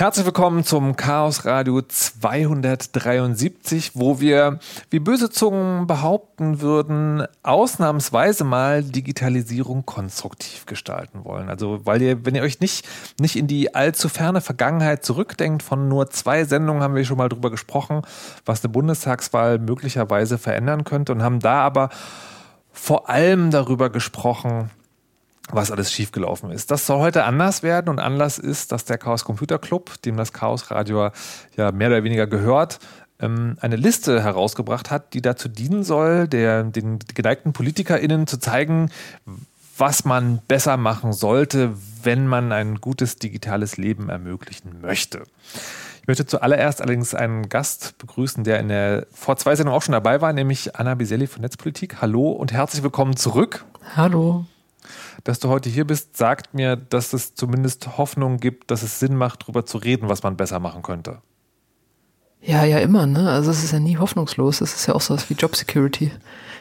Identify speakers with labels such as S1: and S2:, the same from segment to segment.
S1: Herzlich willkommen zum Chaos Radio 273, wo wir, wie böse Zungen behaupten würden, ausnahmsweise mal Digitalisierung konstruktiv gestalten wollen. Also, weil ihr, wenn ihr euch nicht, nicht in die allzu ferne Vergangenheit zurückdenkt, von nur zwei Sendungen haben wir schon mal drüber gesprochen, was eine Bundestagswahl möglicherweise verändern könnte und haben da aber vor allem darüber gesprochen, was alles schiefgelaufen ist. Das soll heute anders werden und Anlass ist, dass der Chaos Computer Club, dem das Chaos Radio ja mehr oder weniger gehört, ähm, eine Liste herausgebracht hat, die dazu dienen soll, der, den geneigten PolitikerInnen zu zeigen, was man besser machen sollte, wenn man ein gutes digitales Leben ermöglichen möchte. Ich möchte zuallererst allerdings einen Gast begrüßen, der in der vor zwei Sendungen auch schon dabei war, nämlich Anna Biselli von Netzpolitik. Hallo und herzlich willkommen zurück.
S2: Hallo
S1: dass du heute hier bist, sagt mir, dass es zumindest Hoffnung gibt, dass es Sinn macht, darüber zu reden, was man besser machen könnte.
S2: Ja, ja, immer, ne? Also es ist ja nie hoffnungslos. Es ist ja auch so was wie Job Security.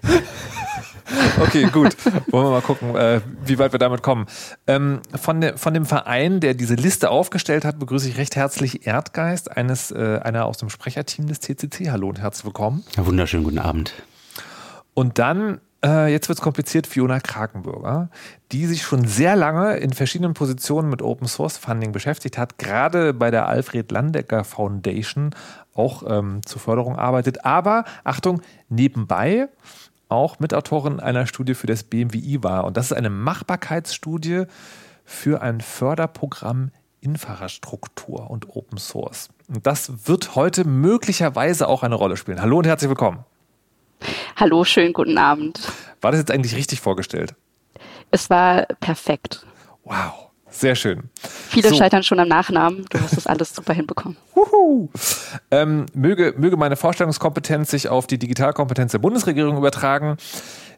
S1: okay, gut. Wollen wir mal gucken, äh, wie weit wir damit kommen. Ähm, von, de, von dem Verein, der diese Liste aufgestellt hat, begrüße ich recht herzlich Erdgeist, eines, äh, einer aus dem Sprecherteam des CCC. Hallo und herzlich willkommen.
S3: Ja, wunderschönen guten Abend.
S1: Und dann äh, jetzt wird es kompliziert, Fiona Krakenbürger, die sich schon sehr lange in verschiedenen Positionen mit Open Source Funding beschäftigt hat, gerade bei der Alfred Landecker Foundation auch ähm, zur Förderung arbeitet, aber Achtung, nebenbei auch Mitautorin einer Studie für das BMWI war. Und das ist eine Machbarkeitsstudie für ein Förderprogramm Infrastruktur und Open Source. Und das wird heute möglicherweise auch eine Rolle spielen. Hallo und herzlich willkommen.
S4: Hallo, schönen guten Abend.
S1: War das jetzt eigentlich richtig vorgestellt?
S4: Es war perfekt.
S1: Wow, sehr schön.
S4: Viele so. scheitern schon am Nachnamen. Du hast das alles super hinbekommen.
S1: Ähm, möge, möge meine Vorstellungskompetenz sich auf die Digitalkompetenz der Bundesregierung übertragen.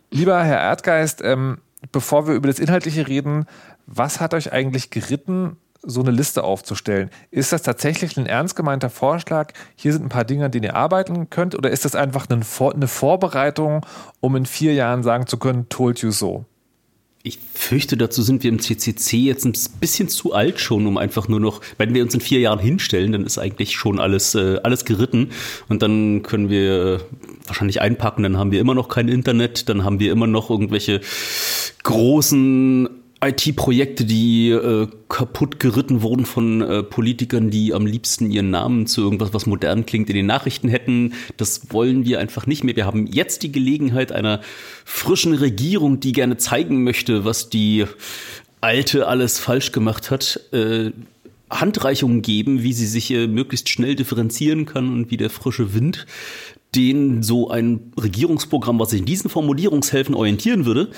S1: Lieber Herr Erdgeist, ähm, bevor wir über das Inhaltliche reden, was hat euch eigentlich geritten, so eine Liste aufzustellen. Ist das tatsächlich ein ernst gemeinter Vorschlag? Hier sind ein paar Dinge, an denen ihr arbeiten könnt, oder ist das einfach eine Vorbereitung, um in vier Jahren sagen zu können, told you so?
S3: Ich fürchte, dazu sind wir im CCC jetzt ein bisschen zu alt schon, um einfach nur noch, wenn wir uns in vier Jahren hinstellen, dann ist eigentlich schon alles, äh, alles geritten. Und dann können wir wahrscheinlich einpacken, dann haben wir immer noch kein Internet, dann haben wir immer noch irgendwelche großen IT-Projekte, die äh, kaputt geritten wurden von äh, Politikern, die am liebsten ihren Namen zu irgendwas, was modern klingt, in den Nachrichten hätten. Das wollen wir einfach nicht mehr. Wir haben jetzt die Gelegenheit einer frischen Regierung, die gerne zeigen möchte, was die alte alles falsch gemacht hat. Äh, Handreichungen geben, wie sie sich äh, möglichst schnell differenzieren kann und wie der frische Wind den so ein Regierungsprogramm, was sich in diesen Formulierungshilfen orientieren würde,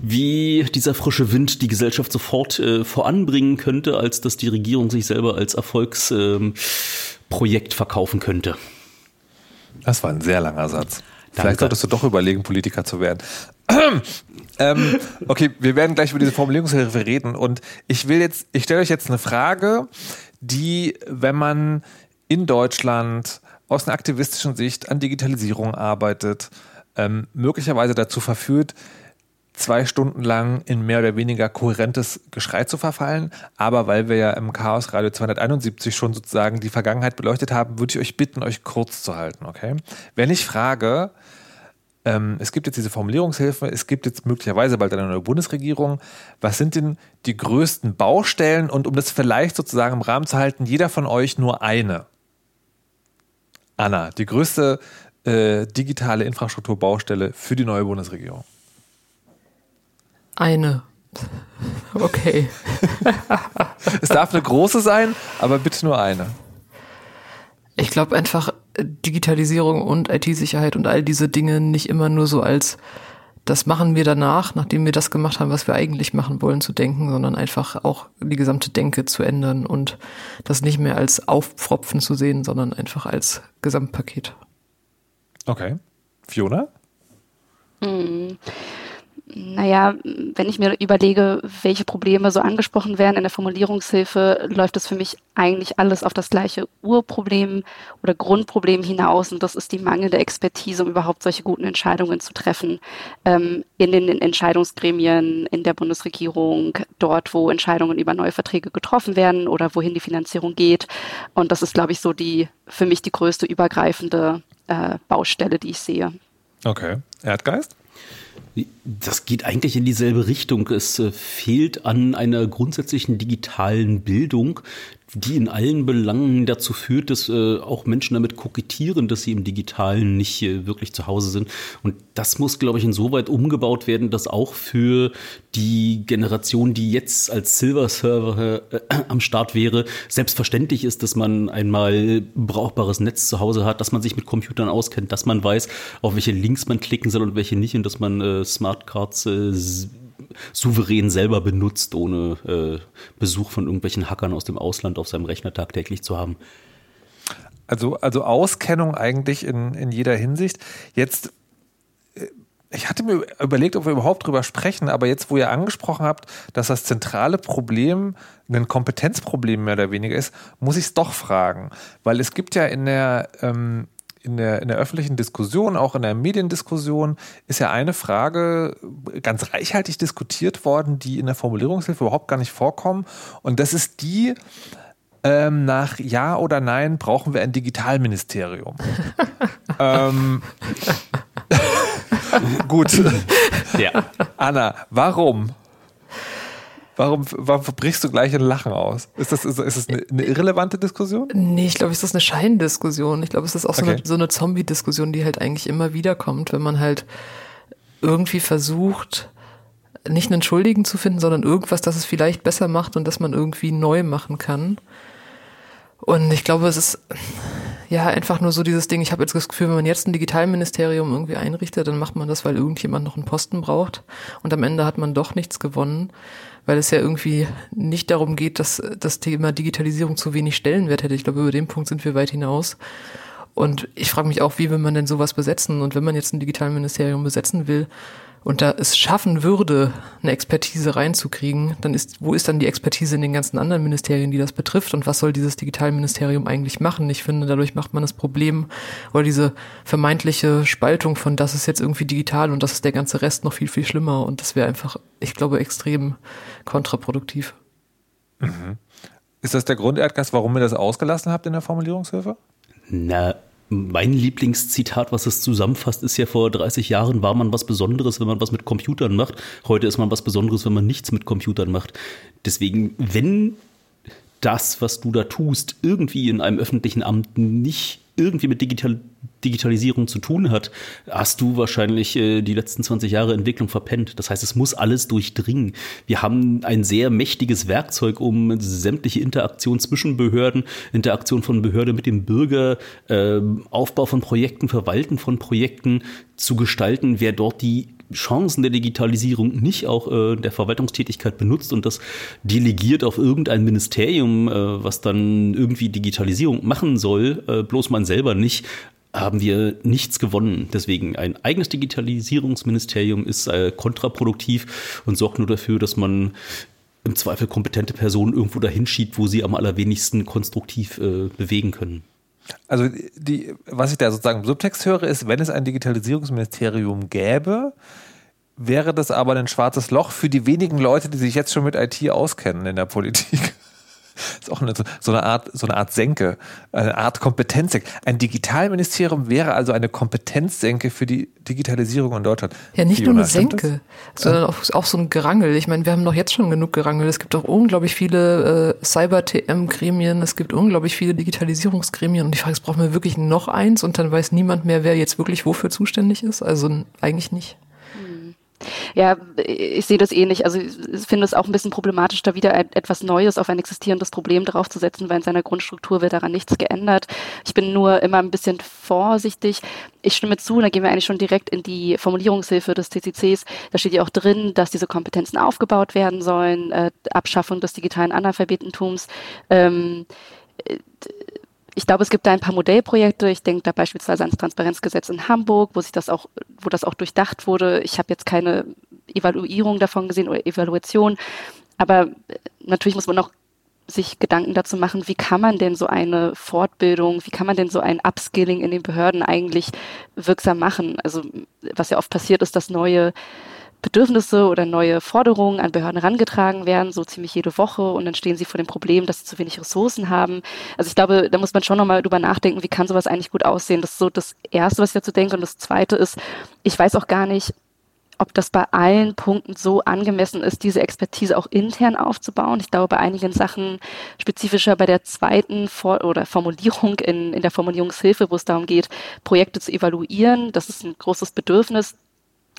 S3: wie dieser frische Wind die Gesellschaft sofort äh, voranbringen könnte, als dass die Regierung sich selber als Erfolgsprojekt ähm, verkaufen könnte.
S1: Das war ein sehr langer Satz. Danke. Vielleicht solltest du doch überlegen, Politiker zu werden. ähm, okay, wir werden gleich über diese Formulierungshilfe reden und ich will jetzt, ich stelle euch jetzt eine Frage, die, wenn man in Deutschland aus einer aktivistischen Sicht an Digitalisierung arbeitet, ähm, möglicherweise dazu verführt, zwei Stunden lang in mehr oder weniger kohärentes Geschrei zu verfallen. Aber weil wir ja im Chaos Radio 271 schon sozusagen die Vergangenheit beleuchtet haben, würde ich euch bitten, euch kurz zu halten, okay? Wenn ich frage, ähm, es gibt jetzt diese Formulierungshilfe, es gibt jetzt möglicherweise bald eine neue Bundesregierung, was sind denn die größten Baustellen? Und um das vielleicht sozusagen im Rahmen zu halten, jeder von euch nur eine. Anna, die größte äh, digitale Infrastrukturbaustelle für die neue Bundesregierung?
S2: Eine. Okay.
S1: es darf eine große sein, aber bitte nur eine.
S2: Ich glaube einfach Digitalisierung und IT-Sicherheit und all diese Dinge nicht immer nur so als das machen wir danach, nachdem wir das gemacht haben, was wir eigentlich machen wollen, zu denken, sondern einfach auch die gesamte Denke zu ändern und das nicht mehr als Aufpfropfen zu sehen, sondern einfach als Gesamtpaket.
S1: Okay. Fiona?
S4: Hm naja, wenn ich mir überlege, welche Probleme so angesprochen werden in der Formulierungshilfe, läuft es für mich eigentlich alles auf das gleiche Urproblem oder Grundproblem hinaus. Und das ist die mangelnde Expertise, um überhaupt solche guten Entscheidungen zu treffen. Ähm, in den Entscheidungsgremien, in der Bundesregierung, dort, wo Entscheidungen über neue Verträge getroffen werden oder wohin die Finanzierung geht. Und das ist, glaube ich, so die für mich die größte übergreifende äh, Baustelle, die ich sehe.
S1: Okay. Erdgeist?
S3: Das geht eigentlich in dieselbe Richtung. Es äh, fehlt an einer grundsätzlichen digitalen Bildung, die in allen Belangen dazu führt, dass äh, auch Menschen damit kokettieren, dass sie im Digitalen nicht äh, wirklich zu Hause sind. Und das muss, glaube ich, insoweit umgebaut werden, dass auch für die Generation, die jetzt als Silver-Server äh, am Start wäre, selbstverständlich ist, dass man einmal brauchbares Netz zu Hause hat, dass man sich mit Computern auskennt, dass man weiß, auf welche Links man klicken soll und welche nicht und dass man äh, Smartcards äh, souverän selber benutzt, ohne äh, Besuch von irgendwelchen Hackern aus dem Ausland auf seinem Rechner tagtäglich zu haben.
S1: Also, also Auskennung eigentlich in, in jeder Hinsicht. Jetzt, äh, ich hatte mir überlegt, ob wir überhaupt drüber sprechen, aber jetzt, wo ihr angesprochen habt, dass das zentrale Problem ein Kompetenzproblem mehr oder weniger ist, muss ich es doch fragen. Weil es gibt ja in der, ähm, in der, in der öffentlichen Diskussion, auch in der Mediendiskussion, ist ja eine Frage ganz reichhaltig diskutiert worden, die in der Formulierungshilfe überhaupt gar nicht vorkommen. Und das ist die, ähm, nach Ja oder Nein brauchen wir ein Digitalministerium. ähm, gut. Ja. Anna, warum? Warum, warum brichst du gleich ein Lachen aus? Ist das, ist, ist das eine, eine irrelevante Diskussion?
S2: Nee, ich glaube, es ist eine Scheindiskussion. Ich glaube, es ist auch so okay. eine, so eine Zombie-Diskussion, die halt eigentlich immer wieder kommt, wenn man halt irgendwie versucht, nicht einen Schuldigen zu finden, sondern irgendwas, das es vielleicht besser macht und das man irgendwie neu machen kann. Und ich glaube, es ist ja einfach nur so dieses Ding, ich habe jetzt das Gefühl, wenn man jetzt ein Digitalministerium irgendwie einrichtet, dann macht man das, weil irgendjemand noch einen Posten braucht und am Ende hat man doch nichts gewonnen weil es ja irgendwie nicht darum geht, dass das Thema Digitalisierung zu wenig Stellenwert hätte. Ich glaube, über den Punkt sind wir weit hinaus. Und ich frage mich auch, wie will man denn sowas besetzen? Und wenn man jetzt ein Digitalministerium besetzen will, und da es schaffen würde, eine Expertise reinzukriegen, dann ist, wo ist dann die Expertise in den ganzen anderen Ministerien, die das betrifft und was soll dieses Digitalministerium eigentlich machen? Ich finde, dadurch macht man das Problem oder diese vermeintliche Spaltung von das ist jetzt irgendwie digital und das ist der ganze Rest noch viel, viel schlimmer und das wäre einfach, ich glaube, extrem kontraproduktiv.
S1: Mhm. Ist das der Grund, Erdgas, warum ihr das ausgelassen habt in der Formulierungshilfe?
S3: Na, mein Lieblingszitat, was es zusammenfasst, ist ja vor 30 Jahren war man was Besonderes, wenn man was mit Computern macht. Heute ist man was Besonderes, wenn man nichts mit Computern macht. Deswegen, wenn das, was du da tust, irgendwie in einem öffentlichen Amt nicht irgendwie mit Digital Digitalisierung zu tun hat, hast du wahrscheinlich äh, die letzten 20 Jahre Entwicklung verpennt. Das heißt, es muss alles durchdringen. Wir haben ein sehr mächtiges Werkzeug, um sämtliche Interaktion zwischen Behörden, Interaktion von Behörde mit dem Bürger, äh, Aufbau von Projekten, Verwalten von Projekten zu gestalten. Wer dort die Chancen der Digitalisierung nicht auch äh, der Verwaltungstätigkeit benutzt und das delegiert auf irgendein Ministerium, äh, was dann irgendwie Digitalisierung machen soll, äh, bloß man selber nicht, haben wir nichts gewonnen. Deswegen ein eigenes Digitalisierungsministerium ist äh, kontraproduktiv und sorgt nur dafür, dass man im Zweifel kompetente Personen irgendwo dahin schiebt, wo sie am allerwenigsten konstruktiv äh, bewegen können.
S1: Also die, was ich da sozusagen im Subtext höre, ist, wenn es ein Digitalisierungsministerium gäbe, wäre das aber ein schwarzes Loch für die wenigen Leute, die sich jetzt schon mit IT auskennen in der Politik. ist auch eine, so eine Art, so eine Art Senke, eine Art Kompetenzsenke. Ein Digitalministerium wäre also eine Kompetenzsenke für die Digitalisierung in Deutschland.
S2: Ja, nicht Fiona, nur eine Senke, sondern auch, auch, so ein Gerangel. Ich meine, wir haben doch jetzt schon genug Gerangel. Es gibt auch unglaublich viele äh, Cyber-TM-Gremien, es gibt unglaublich viele Digitalisierungsgremien und die Frage ist, brauchen wir wirklich noch eins und dann weiß niemand mehr, wer jetzt wirklich wofür zuständig ist? Also eigentlich nicht.
S4: Ja, ich sehe das ähnlich. Also ich finde es auch ein bisschen problematisch, da wieder etwas Neues auf ein existierendes Problem draufzusetzen, weil in seiner Grundstruktur wird daran nichts geändert. Ich bin nur immer ein bisschen vorsichtig. Ich stimme zu, da gehen wir eigentlich schon direkt in die Formulierungshilfe des TCCs. Da steht ja auch drin, dass diese Kompetenzen aufgebaut werden sollen, äh, Abschaffung des digitalen Analphabetentums. Ähm, ich glaube, es gibt da ein paar Modellprojekte. Ich denke da beispielsweise ans Transparenzgesetz in Hamburg, wo sich das auch, wo das auch durchdacht wurde. Ich habe jetzt keine Evaluierung davon gesehen oder Evaluation. Aber äh, natürlich muss man auch sich Gedanken dazu machen, wie kann man denn so eine Fortbildung, wie kann man denn so ein Upskilling in den Behörden eigentlich wirksam machen? Also was ja oft passiert ist, dass neue Bedürfnisse oder neue Forderungen an Behörden herangetragen werden, so ziemlich jede Woche. Und dann stehen sie vor dem Problem, dass sie zu wenig Ressourcen haben. Also ich glaube, da muss man schon nochmal drüber nachdenken, wie kann sowas eigentlich gut aussehen. Das ist so das Erste, was ich dazu denke. Und das Zweite ist, ich weiß auch gar nicht, ob das bei allen Punkten so angemessen ist, diese Expertise auch intern aufzubauen. Ich glaube, bei einigen Sachen, spezifischer bei der zweiten For oder Formulierung in, in der Formulierungshilfe, wo es darum geht, Projekte zu evaluieren, das ist ein großes Bedürfnis.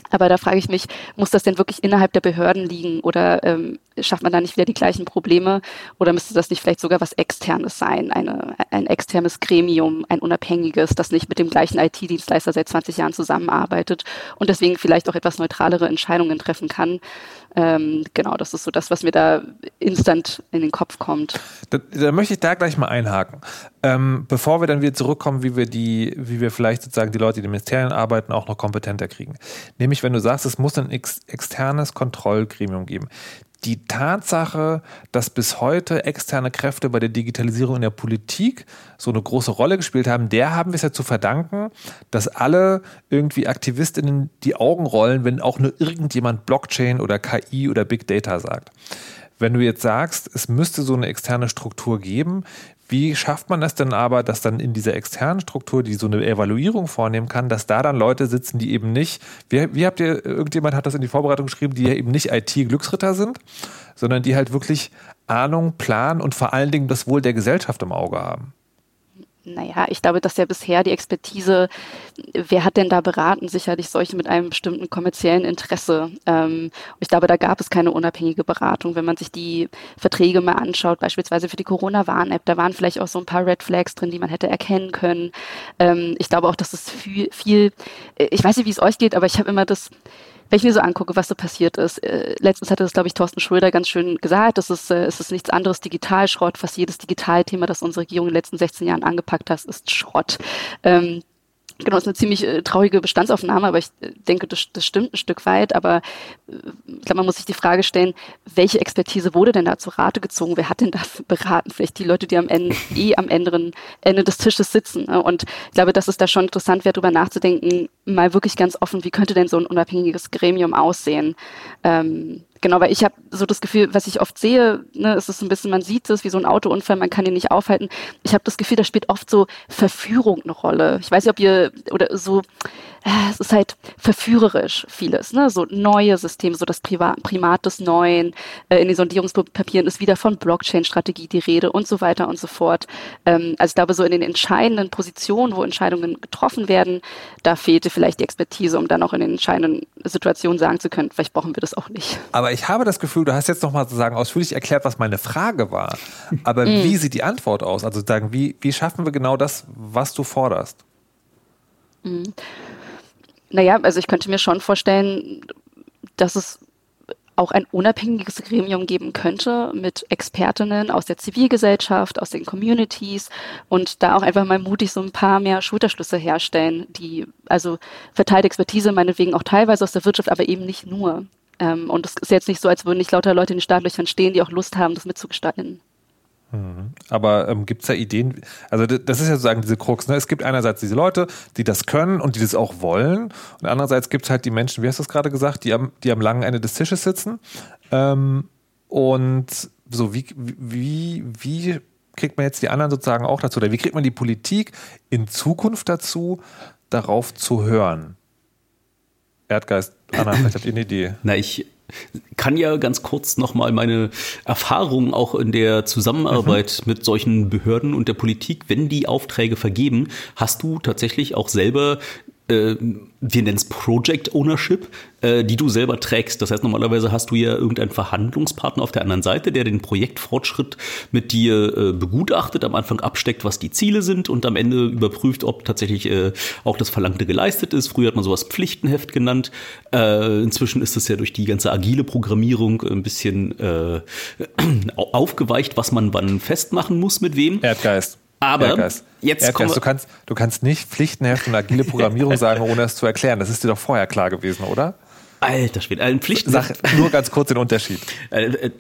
S4: Aber da frage ich mich, muss das denn wirklich innerhalb der Behörden liegen oder ähm, schafft man da nicht wieder die gleichen Probleme oder müsste das nicht vielleicht sogar was Externes sein, eine, ein externes Gremium, ein unabhängiges, das nicht mit dem gleichen IT-Dienstleister seit 20 Jahren zusammenarbeitet und deswegen vielleicht auch etwas neutralere Entscheidungen treffen kann? Ähm, genau, das ist so das, was mir da instant in den Kopf kommt.
S1: Da, da möchte ich da gleich mal einhaken. Ähm, bevor wir dann wieder zurückkommen, wie wir die, wie wir vielleicht sozusagen die Leute, die in den Ministerien arbeiten, auch noch kompetenter kriegen. Nämlich, wenn du sagst, es muss ein ex externes Kontrollgremium geben die Tatsache, dass bis heute externe Kräfte bei der Digitalisierung in der Politik so eine große Rolle gespielt haben, der haben wir es ja zu verdanken, dass alle irgendwie Aktivistinnen die Augen rollen, wenn auch nur irgendjemand Blockchain oder KI oder Big Data sagt. Wenn du jetzt sagst, es müsste so eine externe Struktur geben, wie schafft man das denn aber, dass dann in dieser externen Struktur, die so eine Evaluierung vornehmen kann, dass da dann Leute sitzen, die eben nicht, wie, wie habt ihr, irgendjemand hat das in die Vorbereitung geschrieben, die ja eben nicht IT-Glücksritter sind, sondern die halt wirklich Ahnung, Plan und vor allen Dingen das Wohl der Gesellschaft im Auge haben?
S4: Naja, ich glaube, dass ja bisher die Expertise, wer hat denn da beraten? Sicherlich solche mit einem bestimmten kommerziellen Interesse. Ähm, ich glaube, da gab es keine unabhängige Beratung. Wenn man sich die Verträge mal anschaut, beispielsweise für die Corona-Warn-App, da waren vielleicht auch so ein paar Red Flags drin, die man hätte erkennen können. Ähm, ich glaube auch, dass es viel, viel, ich weiß nicht, wie es euch geht, aber ich habe immer das, wenn ich mir so angucke, was so passiert ist, äh, letztens hatte das, glaube ich, Thorsten Schröder ganz schön gesagt, das ist, äh, es ist nichts anderes Digitalschrott. Fast jedes Digitalthema, das unsere Regierung in den letzten 16 Jahren angepackt hat, ist Schrott. Ähm, Genau, ist eine ziemlich äh, traurige Bestandsaufnahme, aber ich äh, denke, das, das stimmt ein Stück weit. Aber äh, ich glaube, man muss sich die Frage stellen, welche Expertise wurde denn da zu Rate gezogen? Wer hat denn das beraten? Vielleicht die Leute, die am Ende eh am anderen Ende des Tisches sitzen. Ne? Und ich glaube, das ist da schon interessant wäre, darüber nachzudenken, mal wirklich ganz offen, wie könnte denn so ein unabhängiges Gremium aussehen? Ähm, Genau, weil ich habe so das Gefühl, was ich oft sehe, ne, ist es ein bisschen, man sieht es wie so ein Autounfall, man kann ihn nicht aufhalten. Ich habe das Gefühl, da spielt oft so Verführung eine Rolle. Ich weiß nicht, ob ihr oder so äh, es ist halt verführerisch vieles, ne? So neue Systeme, so das Primat des Neuen. Äh, in den Sondierungspapieren ist wieder von Blockchain-Strategie die Rede und so weiter und so fort. Ähm, also ich glaube, so in den entscheidenden Positionen, wo Entscheidungen getroffen werden, da fehlte vielleicht die Expertise, um dann auch in den entscheidenden Situationen sagen zu können, vielleicht brauchen wir das auch nicht.
S1: Aber ich habe das Gefühl, du hast jetzt nochmal sozusagen ausführlich erklärt, was meine Frage war. Aber mm. wie sieht die Antwort aus? Also sagen, wie, wie schaffen wir genau das, was du forderst?
S4: Mm. Naja, also ich könnte mir schon vorstellen, dass es auch ein unabhängiges Gremium geben könnte mit Expertinnen aus der Zivilgesellschaft, aus den Communities und da auch einfach mal mutig so ein paar mehr Schulterschlüsse herstellen, die also verteilte Expertise meinetwegen auch teilweise aus der Wirtschaft, aber eben nicht nur. Ähm, und es ist jetzt nicht so, als würden nicht lauter Leute in den Startlöchern stehen, die auch Lust haben, das mitzugestalten.
S1: Mhm. Aber ähm, gibt es da Ideen? Also das ist ja sozusagen diese Krux. Ne? Es gibt einerseits diese Leute, die das können und die das auch wollen. Und andererseits gibt es halt die Menschen, wie hast du es gerade gesagt, die am, die am langen Ende des Tisches sitzen. Ähm, und so, wie, wie, wie kriegt man jetzt die anderen sozusagen auch dazu? Oder wie kriegt man die Politik in Zukunft dazu, darauf zu hören? Erdgeist, Anna, vielleicht habt ihr eine Idee.
S3: Na, ich kann ja ganz kurz nochmal meine Erfahrungen auch in der Zusammenarbeit mhm. mit solchen Behörden und der Politik, wenn die Aufträge vergeben, hast du tatsächlich auch selber wir nennen es Project Ownership, äh, die du selber trägst. Das heißt, normalerweise hast du ja irgendeinen Verhandlungspartner auf der anderen Seite, der den Projektfortschritt mit dir äh, begutachtet, am Anfang absteckt, was die Ziele sind und am Ende überprüft, ob tatsächlich äh, auch das Verlangte geleistet ist. Früher hat man sowas Pflichtenheft genannt. Äh, inzwischen ist es ja durch die ganze agile Programmierung ein bisschen äh, aufgeweicht, was man wann festmachen muss, mit wem.
S1: Erdgeist.
S3: Aber Erdgeist. jetzt
S1: Erdgeist, du kannst, du kannst nicht Pflichtenheft und agile Programmierung sagen, ohne es zu erklären. Das ist dir doch vorher klar gewesen, oder?
S3: Alter Schwede, ein Pflichtenheft.
S1: Sag nur ganz kurz den Unterschied.
S3: Äh, äh,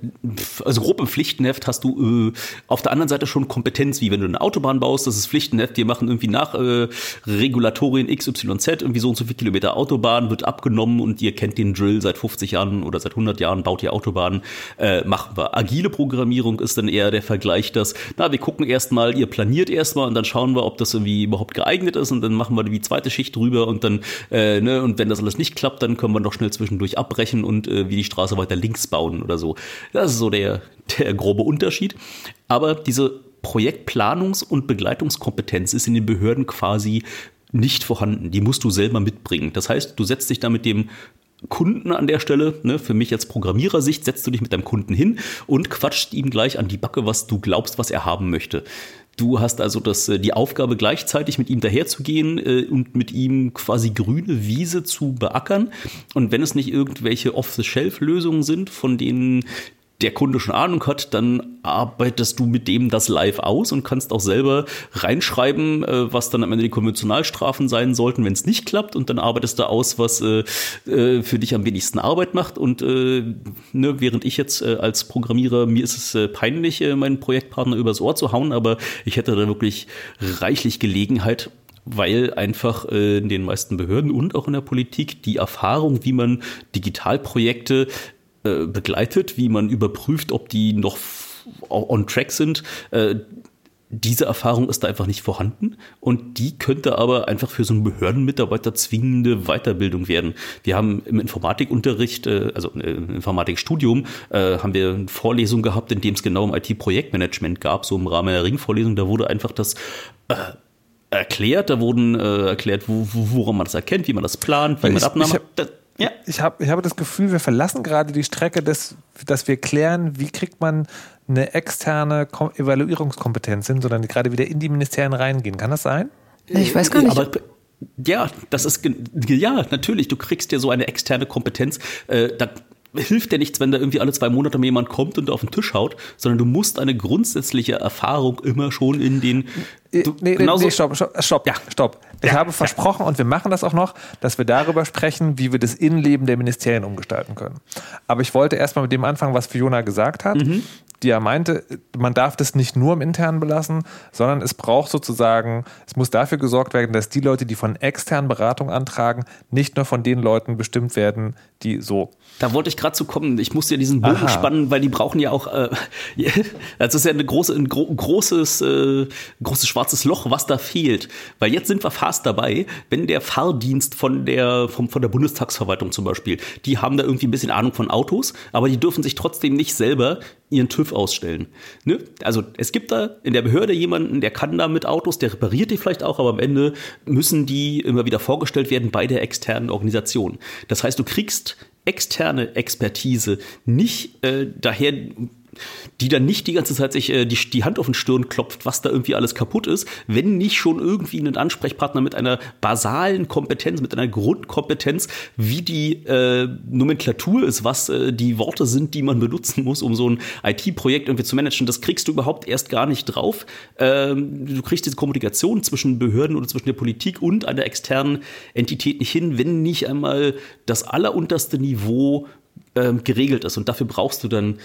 S3: also grob im Pflichtenheft hast du äh, auf der anderen Seite schon Kompetenz, wie wenn du eine Autobahn baust, das ist Pflichtenheft, die machen irgendwie nach äh, Regulatorien XYZ, irgendwie so und so viel Kilometer Autobahn wird abgenommen und ihr kennt den Drill seit 50 Jahren oder seit 100 Jahren, baut ihr Autobahnen, äh, machen wir. Agile Programmierung ist dann eher der Vergleich, dass, na, wir gucken erstmal, ihr planiert erstmal und dann schauen wir, ob das irgendwie überhaupt geeignet ist und dann machen wir die zweite Schicht drüber und dann, äh, ne, und wenn das alles nicht klappt, dann können wir noch schnell schnell zwischendurch abbrechen und äh, wie die Straße weiter links bauen oder so. Das ist so der, der grobe Unterschied. Aber diese Projektplanungs- und Begleitungskompetenz ist in den Behörden quasi nicht vorhanden. Die musst du selber mitbringen. Das heißt, du setzt dich da mit dem Kunden an der Stelle, ne, für mich als Programmierersicht, setzt du dich mit deinem Kunden hin und quatscht ihm gleich an die Backe, was du glaubst, was er haben möchte. Du hast also das, äh, die Aufgabe, gleichzeitig mit ihm daherzugehen äh, und mit ihm quasi grüne Wiese zu beackern. Und wenn es nicht irgendwelche Off-the-Shelf-Lösungen sind, von denen der Kunde schon Ahnung hat, dann arbeitest du mit dem das live aus und kannst auch selber reinschreiben, äh, was dann am Ende die Konventionalstrafen sein sollten, wenn es nicht klappt. Und dann arbeitest du aus, was äh, äh, für dich am wenigsten Arbeit macht. Und ne, während ich jetzt als Programmierer, mir ist es peinlich, meinen Projektpartner übers Ohr zu hauen, aber ich hätte da wirklich reichlich Gelegenheit, weil einfach in den meisten Behörden und auch in der Politik die Erfahrung, wie man Digitalprojekte äh, begleitet, wie man überprüft, ob die noch on track sind. Äh, diese Erfahrung ist da einfach nicht vorhanden und die könnte aber einfach für so einen Behördenmitarbeiter zwingende Weiterbildung werden. Wir haben im Informatikunterricht, äh, also im Informatikstudium, haben wir eine Vorlesung gehabt, in dem es genau um IT-Projektmanagement gab, so im Rahmen der Ringvorlesung. Da wurde einfach das erklärt, da wurden erklärt, woran man das erkennt, wie man das plant, wie man
S1: ich-
S3: Abnahmen
S1: ich hab-
S3: hat.
S1: Ja. Ich, hab, ich habe das Gefühl, wir verlassen gerade die Strecke, des, dass wir klären, wie kriegt man eine externe Kom Evaluierungskompetenz hin, sondern die gerade wieder in die Ministerien reingehen. Kann das sein?
S2: Ich weiß gar nicht.
S3: Aber ja, das ist ja natürlich. Du kriegst ja so eine externe Kompetenz. Äh, da hilft dir nichts, wenn da irgendwie alle zwei Monate mal jemand kommt und auf den Tisch haut, sondern du musst eine grundsätzliche Erfahrung immer schon in den. Du,
S1: nee, nee,
S3: genauso-
S1: nee, stopp, stopp, stopp.
S3: Ja.
S1: stopp. Ich
S3: Ja,
S1: habe
S3: ja.
S1: versprochen und wir machen das auch noch, dass wir darüber sprechen, wie wir das Innenleben der Ministerien umgestalten können. Aber ich wollte erstmal mit dem anfangen, was Fiona gesagt hat,
S3: Mhm.
S1: die ja meinte, man darf das nicht nur im Internen belassen, sondern es braucht sozusagen, es muss dafür gesorgt werden, dass die Leute, die von externen Beratung antragen, nicht nur von den Leuten bestimmt werden, die so.
S3: Da wollte ich gerade zu kommen. Ich musste ja diesen Bogen
S1: Aha.
S3: spannen, weil die brauchen ja auch. Äh, das ist ja eine große, ein gro großes, äh, großes schwarzes Loch, was da fehlt. Weil jetzt sind wir fast dabei, wenn der Fahrdienst von der vom, von der Bundestagsverwaltung zum Beispiel, die haben da irgendwie ein bisschen Ahnung von Autos, aber die dürfen sich trotzdem nicht selber ihren TÜV ausstellen. Ne? Also es gibt da in der Behörde jemanden, der kann da mit Autos, der repariert die vielleicht auch, aber am Ende müssen die immer wieder vorgestellt werden bei der externen Organisation. Das heißt, du kriegst externe Expertise nicht äh, daher die dann nicht die ganze Zeit sich äh, die, die Hand auf den Stirn klopft, was da irgendwie alles kaputt ist, wenn nicht schon irgendwie ein Ansprechpartner mit einer basalen Kompetenz, mit einer Grundkompetenz, wie die äh, Nomenklatur ist, was äh, die Worte sind, die man benutzen muss, um so ein IT-Projekt irgendwie zu managen, das kriegst du überhaupt erst gar nicht drauf. Ähm, du kriegst diese Kommunikation zwischen Behörden oder zwischen der Politik und einer externen Entität nicht hin, wenn nicht einmal das allerunterste Niveau ähm, geregelt ist. Und dafür brauchst du dann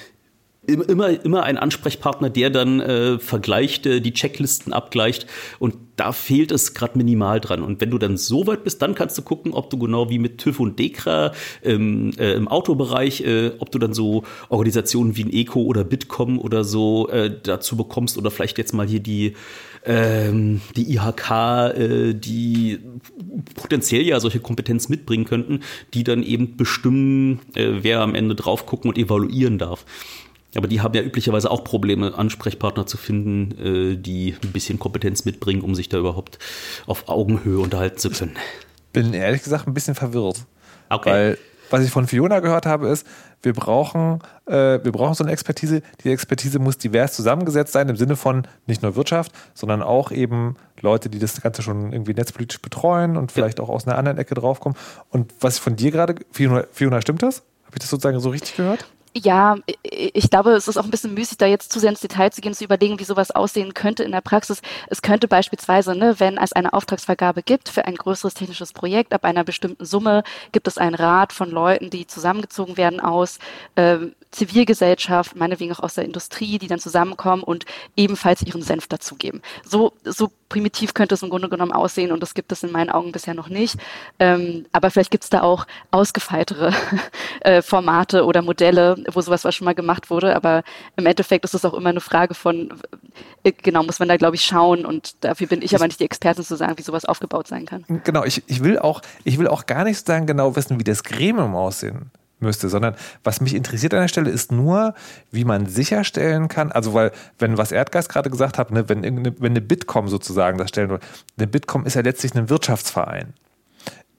S3: immer, immer ein Ansprechpartner, der dann äh, vergleicht, äh, die Checklisten abgleicht und da fehlt es gerade minimal dran. Und wenn du dann so weit bist, dann kannst du gucken, ob du genau wie mit TÜV und DEKRA im, äh, im Autobereich, äh, ob du dann so Organisationen wie ein ECO oder Bitkom oder so äh, dazu bekommst oder vielleicht jetzt mal hier die ähm, die IHK, äh, die potenziell ja solche Kompetenz mitbringen könnten, die dann eben bestimmen, äh, wer am Ende drauf gucken und evaluieren darf. Aber die haben ja üblicherweise auch Probleme, Ansprechpartner zu finden, äh, die ein bisschen Kompetenz mitbringen, um sich da überhaupt auf Augenhöhe unterhalten zu können.
S1: Bin ehrlich gesagt ein bisschen verwirrt.
S3: Okay.
S1: Weil was ich von Fiona gehört habe, ist, wir brauchen, äh, wir brauchen so eine Expertise. Die Expertise muss divers zusammengesetzt sein, im Sinne von nicht nur Wirtschaft, sondern auch eben Leute, die das Ganze schon irgendwie netzpolitisch betreuen und vielleicht auch aus einer anderen Ecke draufkommen. Und was ich von dir gerade, Fiona, Fiona, stimmt das? Habe ich das sozusagen so richtig gehört?
S4: Ja, ich glaube, es ist auch ein bisschen müßig, da jetzt zu sehr ins Detail zu gehen, zu überlegen, wie sowas aussehen könnte in der Praxis. Es könnte beispielsweise, ne, wenn es eine Auftragsvergabe gibt für ein größeres technisches Projekt ab einer bestimmten Summe, gibt es einen Rat von Leuten, die zusammengezogen werden aus ähm, Zivilgesellschaft, meinetwegen auch aus der Industrie, die dann zusammenkommen und ebenfalls ihren Senf dazugeben. So, so primitiv könnte es im Grunde genommen aussehen und das gibt es in meinen Augen bisher noch nicht. Ähm, aber vielleicht gibt es da auch ausgefeiltere äh, Formate oder Modelle, wo sowas schon mal gemacht wurde. Aber im Endeffekt ist es auch immer eine Frage von, äh, genau, muss man da, glaube ich, schauen. Und dafür bin ich aber nicht die Expertin zu sagen, wie sowas aufgebaut sein kann.
S1: Genau, ich, ich, will, auch, ich will auch gar nicht sagen genau wissen, wie das Gremium aussehen müsste, sondern was mich interessiert an der Stelle ist nur, wie man sicherstellen kann, also weil, wenn was Erdgeist gerade gesagt hat, ne, wenn, wenn eine Bitkom sozusagen das stellen will, eine Bitkom ist ja letztlich ein Wirtschaftsverein.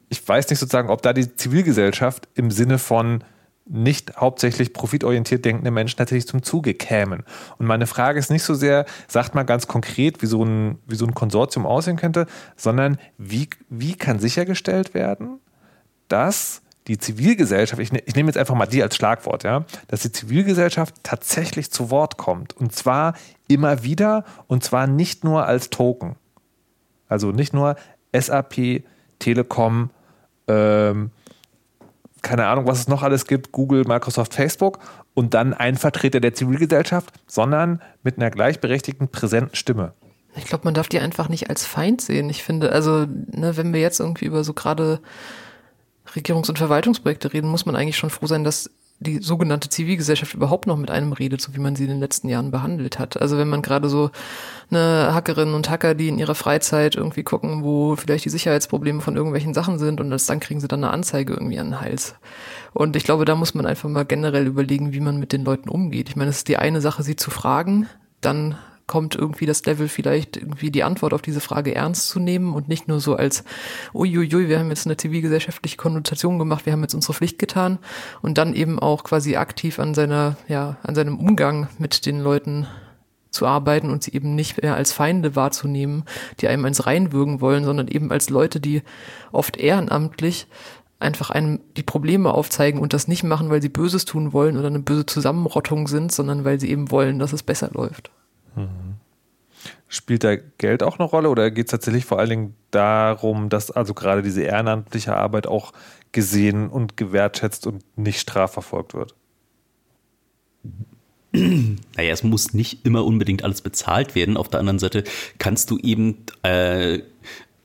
S1: Ich weiß nicht sozusagen, ob da die Zivilgesellschaft im Sinne von nicht hauptsächlich profitorientiert denkende Menschen tatsächlich zum Zuge kämen. Und meine Frage ist nicht so sehr, sagt mal ganz konkret, wie so ein, wie so ein Konsortium aussehen könnte, sondern wie, wie kann sichergestellt werden, dass die Zivilgesellschaft, ich, ne, ich nehme jetzt einfach mal die als Schlagwort, ja, dass die Zivilgesellschaft tatsächlich zu Wort kommt. Und zwar immer wieder und zwar nicht nur als Token. Also nicht nur SAP, Telekom, ähm, keine Ahnung, was es noch alles gibt, Google, Microsoft, Facebook und dann ein Vertreter der Zivilgesellschaft, sondern mit einer gleichberechtigten, präsenten Stimme.
S2: Ich glaube, man darf die einfach nicht als Feind sehen. Ich finde, also, ne, wenn wir jetzt irgendwie über so gerade Regierungs- und Verwaltungsprojekte reden, muss man eigentlich schon froh sein, dass die sogenannte Zivilgesellschaft überhaupt noch mit einem redet, so wie man sie in den letzten Jahren behandelt hat. Also wenn man gerade so eine Hackerinnen und Hacker, die in ihrer Freizeit irgendwie gucken, wo vielleicht die Sicherheitsprobleme von irgendwelchen Sachen sind und das, dann kriegen sie dann eine Anzeige irgendwie an den Hals. Und ich glaube, da muss man einfach mal generell überlegen, wie man mit den Leuten umgeht. Ich meine, es ist die eine Sache, sie zu fragen, dann kommt irgendwie das Level vielleicht irgendwie die Antwort auf diese Frage ernst zu nehmen und nicht nur so als uiuiui, wir haben jetzt eine zivilgesellschaftliche Konnotation gemacht, wir haben jetzt unsere Pflicht getan und dann eben auch quasi aktiv an seiner, ja, an seinem Umgang mit den Leuten zu arbeiten und sie eben nicht mehr als Feinde wahrzunehmen, die einem eins reinwürgen wollen, sondern eben als Leute, die oft ehrenamtlich einfach einem die Probleme aufzeigen und das nicht machen, weil sie Böses tun wollen oder eine böse Zusammenrottung sind, sondern weil sie eben wollen, dass es besser läuft. Mhm.
S1: Spielt da Geld auch eine Rolle oder geht es tatsächlich vor allen Dingen darum, dass also gerade diese ehrenamtliche Arbeit auch gesehen und gewertschätzt und nicht strafverfolgt wird?
S3: Naja, es muss nicht immer unbedingt alles bezahlt werden. Auf der anderen Seite kannst du eben äh,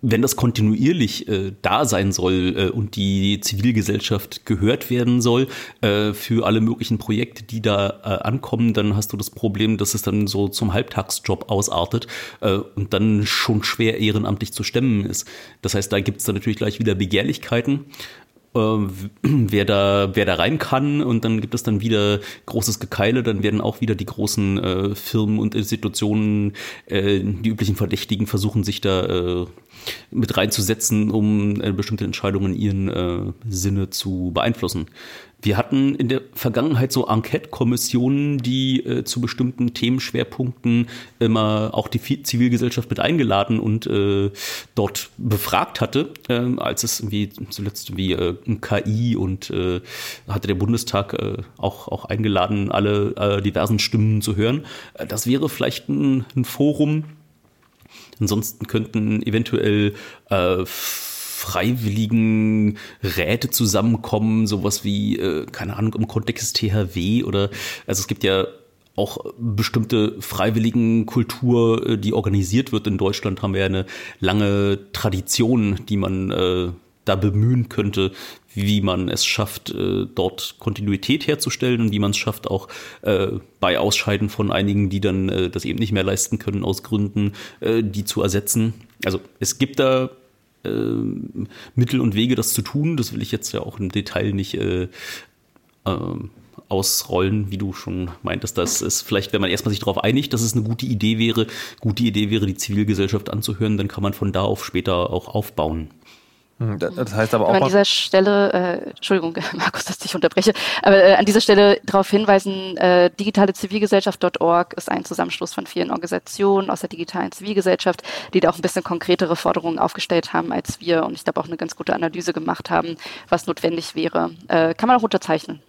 S3: wenn das kontinuierlich äh, da sein soll äh, und die Zivilgesellschaft gehört werden soll äh, für alle möglichen Projekte, die da äh, ankommen, dann hast du das Problem, dass es dann so zum Halbtagsjob ausartet äh, und dann schon schwer ehrenamtlich zu stemmen ist. Das heißt, da gibt es dann natürlich gleich wieder Begehrlichkeiten wer da, wer da rein kann und dann gibt es dann wieder großes Gekeile, dann werden auch wieder die großen äh, Firmen und Institutionen, äh, die üblichen Verdächtigen versuchen sich da äh, mit reinzusetzen, um äh, bestimmte Entscheidungen in ihren äh, Sinne zu beeinflussen. Wir hatten in der Vergangenheit so Enquete-Kommissionen, die äh, zu bestimmten Themenschwerpunkten immer auch die Zivilgesellschaft mit eingeladen und äh, dort befragt hatte, äh, als es wie zuletzt wie äh, KI und äh, hatte der Bundestag äh, auch, auch eingeladen, alle diversen Stimmen zu hören. Das wäre vielleicht ein, ein Forum. Ansonsten könnten eventuell freiwilligen Räte zusammenkommen, sowas wie, äh, keine Ahnung, im Kontext THW oder, also es gibt ja auch bestimmte freiwilligen Kultur, äh, die organisiert wird in Deutschland, haben wir ja eine lange Tradition, die man äh, da bemühen könnte, wie man es schafft, äh, dort Kontinuität herzustellen und wie man es schafft, auch äh, bei Ausscheiden von einigen, die dann äh, das eben nicht mehr leisten können aus Gründen, äh, die zu ersetzen. Also es gibt da Mittel und Wege, das zu tun. Das will ich jetzt ja auch im Detail nicht äh, äh, ausrollen, wie du schon meintest. Das ist vielleicht, wenn man erstmal sich darauf einigt, dass es eine gute Idee wäre, gute Idee wäre, die Zivilgesellschaft anzuhören, dann kann man von da auf später auch aufbauen.
S1: Hm, das heißt aber auch.
S4: an dieser Stelle, äh, Entschuldigung, Markus, dass ich unterbreche, aber äh, an dieser Stelle darauf hinweisen, äh, digitalezivilgesellschaft.org ist ein Zusammenschluss von vielen Organisationen aus der digitalen Zivilgesellschaft, die da auch ein bisschen konkretere Forderungen aufgestellt haben als wir und ich glaube auch eine ganz gute Analyse gemacht haben, was notwendig wäre. Äh, kann man auch unterzeichnen.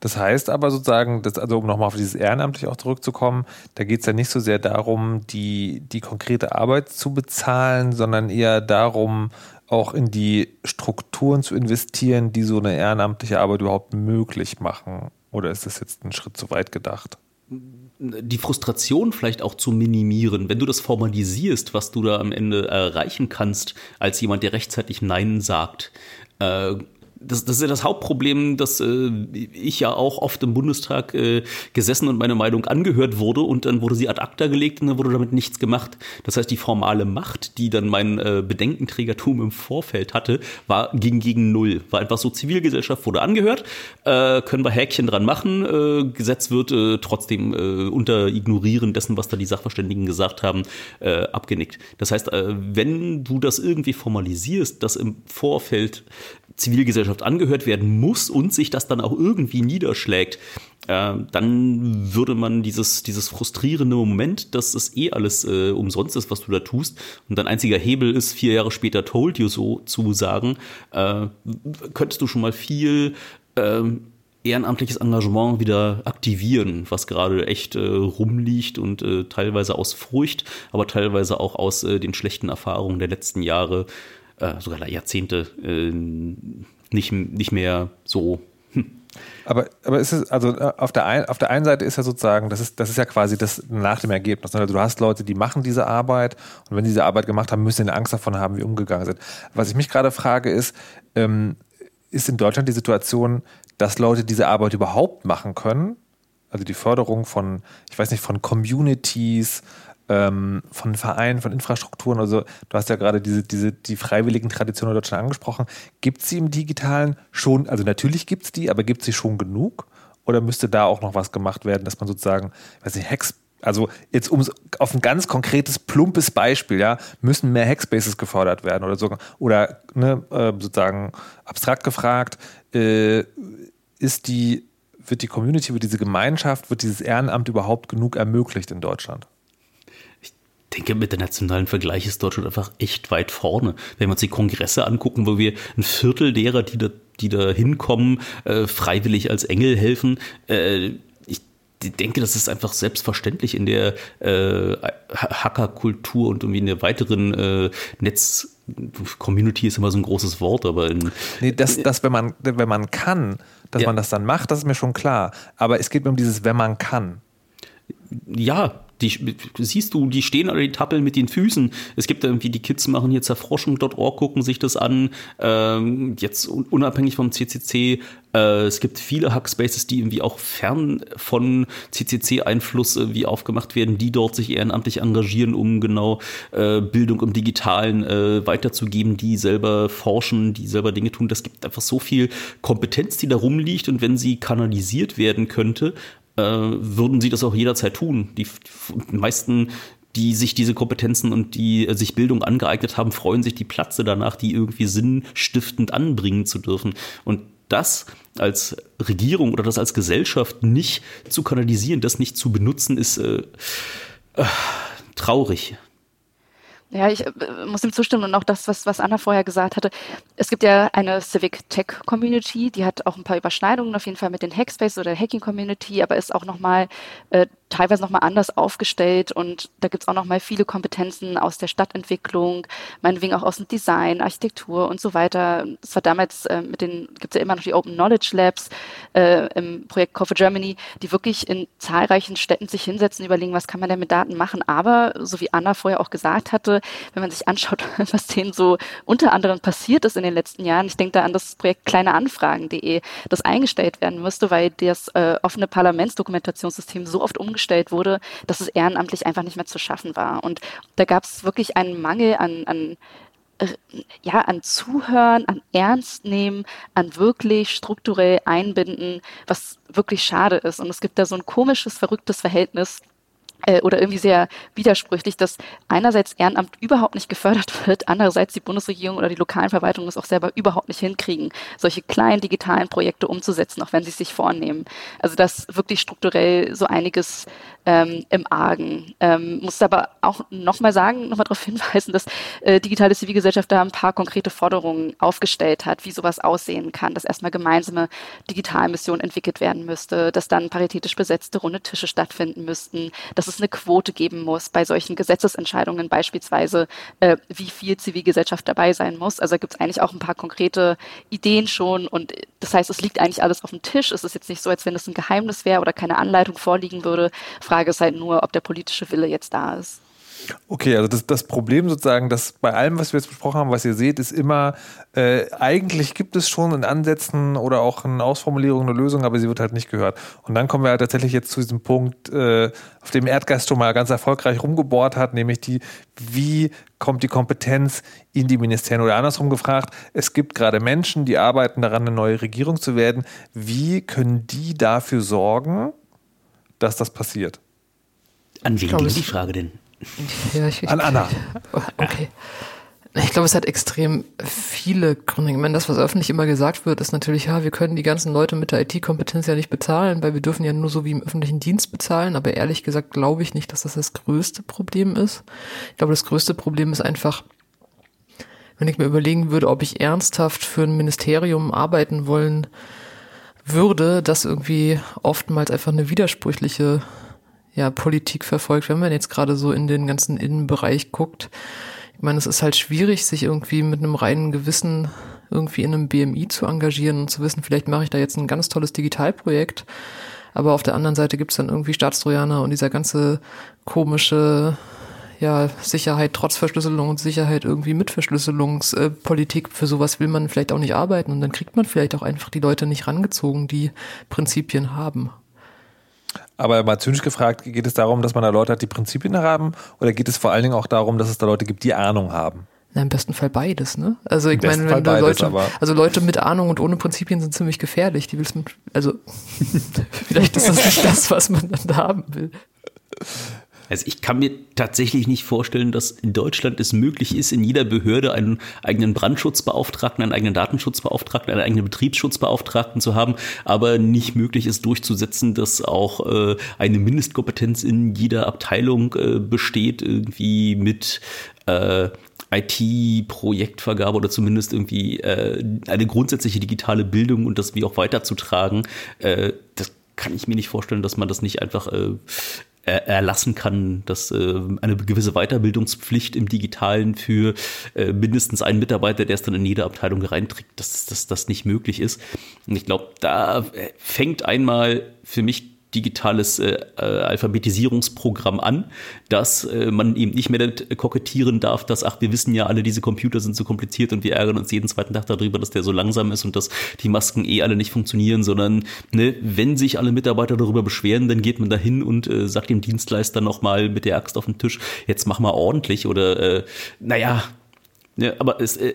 S1: Das heißt aber sozusagen, dass, also um nochmal auf dieses Ehrenamtlich auch zurückzukommen, da geht es ja nicht so sehr darum, die, die konkrete Arbeit zu bezahlen, sondern eher darum, auch in die Strukturen zu investieren, die so eine ehrenamtliche Arbeit überhaupt möglich machen. Oder ist das jetzt ein Schritt zu weit gedacht?
S3: die Frustration vielleicht auch zu minimieren, wenn du das formalisierst, was du da am Ende erreichen kannst, als jemand, der rechtzeitig Nein sagt. Äh, das, das ist ja das Hauptproblem, dass äh, ich ja auch oft im Bundestag äh, gesessen und meine Meinung angehört wurde und dann wurde sie ad acta gelegt und dann wurde damit nichts gemacht. Das heißt, die formale Macht, die dann mein äh, Bedenkenträgertum im Vorfeld hatte, war ging gegen null. War einfach so, Zivilgesellschaft wurde angehört, äh, können wir Häkchen dran machen, äh, Gesetz wird äh, trotzdem äh, unter Ignorieren dessen, was da die Sachverständigen gesagt haben, äh, abgenickt. Das heißt, äh, wenn du das irgendwie formalisierst, dass im Vorfeld Zivilgesellschaft angehört werden muss und sich das dann auch irgendwie niederschlägt, äh, dann würde man dieses, dieses frustrierende Moment, dass das eh alles äh, umsonst ist, was du da tust, und dein einziger Hebel ist, vier Jahre später told you so zu sagen, äh, könntest du schon mal viel äh, ehrenamtliches Engagement wieder aktivieren, was gerade echt äh, rumliegt und äh, teilweise aus Furcht, aber teilweise auch aus äh, den schlechten Erfahrungen der letzten Jahre äh, sogar Jahrzehnte äh, nicht, nicht mehr so. Hm.
S1: Aber, aber ist es, also äh, auf der, ein, auf der einen Seite ist ja sozusagen, das ist, das ist ja quasi das nach dem Ergebnis. Also du hast Leute, die machen diese Arbeit und wenn die diese Arbeit gemacht haben, müssen sie eine Angst davon haben, wie umgegangen sind. Was ich mich gerade frage, ist, ähm, ist in Deutschland die Situation, dass Leute diese Arbeit überhaupt machen können? Also die Förderung von, ich weiß nicht, von Communities, ähm, von Vereinen, von Infrastrukturen. Also du hast ja gerade diese, diese, die freiwilligen Traditionen in Deutschland angesprochen. Gibt es sie im Digitalen schon, also natürlich gibt es die, aber gibt es sie schon genug? Oder müsste da auch noch was gemacht werden, dass man sozusagen, weiß nicht, Hacks, also jetzt um auf ein ganz konkretes, plumpes Beispiel, ja, müssen mehr Hackspaces gefordert werden oder so, oder ne, äh, sozusagen abstrakt gefragt, äh, ist die, wird die Community, wird diese Gemeinschaft, wird dieses Ehrenamt überhaupt genug ermöglicht in Deutschland?
S3: Denke, mit der nationalen Vergleich ist Deutschland einfach echt weit vorne. Wenn wir uns die Kongresse angucken, wo wir ein Viertel derer, die da, die da hinkommen, äh, freiwillig als Engel helfen, äh, ich denke, das ist einfach selbstverständlich in der äh, Hackerkultur und irgendwie in der weiteren äh, Netz- Community ist immer so ein großes Wort, aber in,
S1: nee, das, das, wenn man, wenn man kann, dass ja. man das dann macht, das ist mir schon klar. Aber es geht mir um dieses, wenn man kann.
S3: Ja, die siehst du, die stehen alle die Tappeln mit den Füßen. Es gibt irgendwie, die Kids machen jetzt Erforschung.org, gucken sich das an. Ähm, jetzt unabhängig vom CCC, äh, es gibt viele Hackspaces, die irgendwie auch fern von CCC-Einfluss wie aufgemacht werden, die dort sich ehrenamtlich engagieren, um genau äh, Bildung im Digitalen äh, weiterzugeben, die selber forschen, die selber Dinge tun. Das gibt einfach so viel Kompetenz, die da rumliegt und wenn sie kanalisiert werden könnte, äh, würden sie das auch jederzeit tun. Die, die meisten die sich diese Kompetenzen und die äh, sich Bildung angeeignet haben, freuen sich die Platze danach, die irgendwie sinnstiftend anbringen zu dürfen. Und das als Regierung oder das als Gesellschaft nicht zu kanalisieren, das nicht zu benutzen, ist äh, äh, traurig.
S4: Ja, ich äh, muss ihm zustimmen und auch das, was, was Anna vorher gesagt hatte. Es gibt ja eine Civic Tech Community, die hat auch ein paar Überschneidungen auf jeden Fall mit den Hackspace oder Hacking Community, aber ist auch nochmal äh, teilweise nochmal anders aufgestellt und da gibt's auch nochmal viele Kompetenzen aus der Stadtentwicklung, meinetwegen auch aus dem Design, Architektur und so weiter. Es war damals äh, mit den, gibt's ja immer noch die Open Knowledge Labs äh, im Projekt for Germany, die wirklich in zahlreichen Städten sich hinsetzen, überlegen, was kann man denn mit Daten machen. Aber, so wie Anna vorher auch gesagt hatte, wenn man sich anschaut, was denen so unter anderem passiert ist in den letzten Jahren, ich denke da an das Projekt kleineanfragen.de, das eingestellt werden müsste, weil das äh, offene Parlamentsdokumentationssystem so oft umgestellt umgestellt wurde, dass es ehrenamtlich einfach nicht mehr zu schaffen war. Und da gab es wirklich einen Mangel an, an äh, ja, an Zuhören, an Ernst nehmen, an wirklich strukturell einbinden, was wirklich schade ist. Und es gibt da so ein komisches, verrücktes Verhältnis äh, oder irgendwie sehr widersprüchlich, dass einerseits Ehrenamt überhaupt nicht gefördert wird, andererseits die Bundesregierung oder die lokalen Verwaltungen es auch selber überhaupt nicht hinkriegen, solche kleinen digitalen Projekte umzusetzen, auch wenn sie es sich vornehmen. Also dass wirklich strukturell so einiges ähm, im Argen. Ähm, muss aber auch nochmal sagen, nochmal darauf hinweisen, dass äh, digitale Zivilgesellschaft da ein paar konkrete Forderungen aufgestellt hat, wie sowas aussehen kann, dass erstmal gemeinsame Digitalmissionen entwickelt werden müsste, dass dann paritätisch besetzte runde Tische stattfinden müssten, dass es eine Quote geben muss bei solchen Gesetzesentscheidungen beispielsweise, äh, wie viel Zivilgesellschaft dabei sein muss. Also da gibt es eigentlich auch ein paar konkrete Ideen schon und das heißt, es liegt eigentlich alles auf dem Tisch. Es ist jetzt nicht so, als wenn es ein Geheimnis wäre oder keine Anleitung vorliegen würde. Frage ist halt nur, ob der politische Wille jetzt da ist.
S1: Okay, also das, das Problem sozusagen, dass bei allem, was wir jetzt besprochen haben, was ihr seht, ist immer, äh, eigentlich gibt es schon in Ansätzen oder auch in Ausformulierungen eine Lösung, aber sie wird halt nicht gehört. Und dann kommen wir halt tatsächlich jetzt zu diesem Punkt, äh, auf dem Erdgeist schon mal ganz erfolgreich rumgebohrt hat, nämlich die, wie kommt die Kompetenz in die Ministerien oder andersrum gefragt, es gibt gerade Menschen, die arbeiten daran, eine neue Regierung zu werden. Wie können die dafür sorgen, dass das passiert?
S3: An wen ging die Frage denn?
S2: Ja, ich,
S1: An Anna.
S2: Okay. Ich glaube, es hat extrem viele Gründe. Ich meine, das, was öffentlich immer gesagt wird, ist natürlich, ja, wir können die ganzen Leute mit der IT-Kompetenz ja nicht bezahlen, weil wir dürfen ja nur so wie im öffentlichen Dienst bezahlen. Aber ehrlich gesagt glaube ich nicht, dass das das größte Problem ist. Ich glaube, das größte Problem ist einfach, wenn ich mir überlegen würde, ob ich ernsthaft für ein Ministerium arbeiten wollen würde, das irgendwie oftmals einfach eine widersprüchliche ja, Politik verfolgt, wenn man jetzt gerade so in den ganzen Innenbereich guckt. Ich meine, es ist halt schwierig, sich irgendwie mit einem reinen Gewissen irgendwie in einem BMI zu engagieren und zu wissen, vielleicht mache ich da jetzt ein ganz tolles Digitalprojekt. Aber auf der anderen Seite gibt's dann irgendwie Staatstrojaner und dieser ganze komische ja, Sicherheit trotz Verschlüsselung und Sicherheit irgendwie mit Verschlüsselungspolitik. Für sowas will man vielleicht auch nicht arbeiten und dann kriegt man vielleicht auch einfach die Leute nicht rangezogen, die Prinzipien haben.
S1: Aber mal zynisch gefragt, geht es darum, dass man da Leute hat, die Prinzipien haben? Oder geht es vor allen Dingen auch darum, dass es da Leute gibt, die Ahnung haben?
S2: Na, im besten Fall beides, ne? Also ich meine, wenn du Leute, also Leute mit Ahnung und ohne Prinzipien sind ziemlich gefährlich. Die willst man, also vielleicht ist das nicht das, was man dann haben will.
S3: Also ich kann mir tatsächlich nicht vorstellen, dass in Deutschland es möglich ist, in jeder Behörde einen eigenen Brandschutzbeauftragten, einen eigenen Datenschutzbeauftragten, einen eigenen Betriebsschutzbeauftragten zu haben, aber nicht möglich ist durchzusetzen, dass auch äh, eine Mindestkompetenz in jeder Abteilung äh, besteht, irgendwie mit äh, IT-Projektvergabe oder zumindest irgendwie äh, eine grundsätzliche digitale Bildung und das wie auch weiterzutragen. Äh, das kann ich mir nicht vorstellen, dass man das nicht einfach äh, erlassen kann, dass äh, eine gewisse Weiterbildungspflicht im Digitalen für äh, mindestens einen Mitarbeiter, der es dann in jede Abteilung reinträgt, dass, dass das nicht möglich ist. Und ich glaube, da fängt einmal für mich digitales äh, äh, Alphabetisierungsprogramm an, dass äh, man eben nicht mehr damit kokettieren darf, dass, ach, wir wissen ja alle, diese Computer sind so kompliziert und wir ärgern uns jeden zweiten Tag darüber, dass der so langsam ist und dass die Masken eh alle nicht funktionieren, sondern ne, wenn sich alle Mitarbeiter darüber beschweren, dann geht man da hin und äh, sagt dem Dienstleister nochmal mit der Axt auf den Tisch, jetzt mach mal ordentlich oder äh, naja, ja, aber es, äh,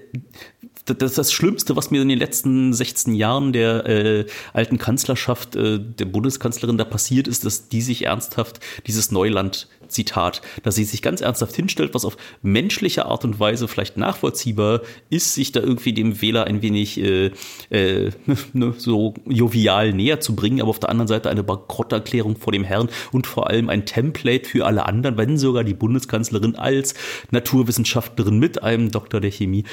S3: das, das Schlimmste, was mir in den letzten 16 Jahren der äh, alten Kanzlerschaft, äh, der Bundeskanzlerin da passiert ist, dass die sich ernsthaft dieses Neuland Zitat, dass sie sich ganz ernsthaft hinstellt, was auf menschliche Art und Weise vielleicht nachvollziehbar ist, sich da irgendwie dem Wähler ein wenig äh, äh, ne, so jovial näher zu bringen, aber auf der anderen Seite eine Bankrotterklärung vor dem Herrn und vor allem ein Template für alle anderen, wenn sogar die Bundeskanzlerin als Naturwissenschaftlerin mit einem Doktor der Chemie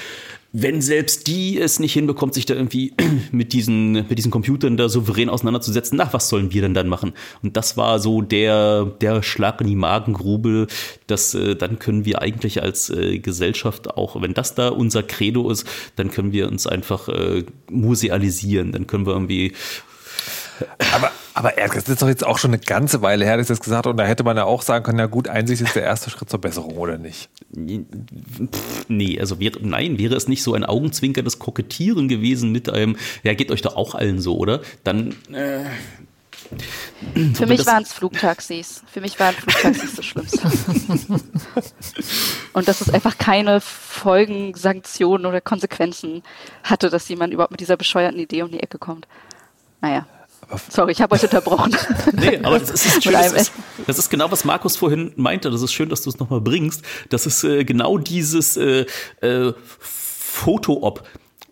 S3: wenn selbst die es nicht hinbekommt, sich da irgendwie mit diesen, mit diesen Computern da souverän auseinanderzusetzen, nach was sollen wir denn dann machen? Und das war so der, der Schlag in die Magengrube, dass äh, dann können wir eigentlich als äh, Gesellschaft auch, wenn das da unser Credo ist, dann können wir uns einfach äh, musealisieren, dann können wir irgendwie
S1: aber, aber das ist doch jetzt auch schon eine ganze Weile her, dass ich das gesagt habe. Und da hätte man ja auch sagen können, ja gut, Einsicht ist der erste Schritt zur Besserung, oder nicht?
S3: Nee, also wäre, nein, wäre es nicht so ein augenzwinkerndes Kokettieren gewesen mit einem, ja, geht euch doch auch allen so, oder? Dann, äh,
S4: für mich waren es Flugtaxis. Für mich waren Flugtaxis das Schlimmste. Und dass es einfach keine Folgen, Sanktionen oder Konsequenzen hatte, dass jemand überhaupt mit dieser bescheuerten Idee um die Ecke kommt. Naja. Sorry, ich habe euch unterbrochen.
S3: Nee, aber das ist, schön, das, ist, das ist, genau, was Markus vorhin meinte. Das ist schön, dass du es nochmal bringst. Das ist äh, genau dieses äh, äh, Foto-Op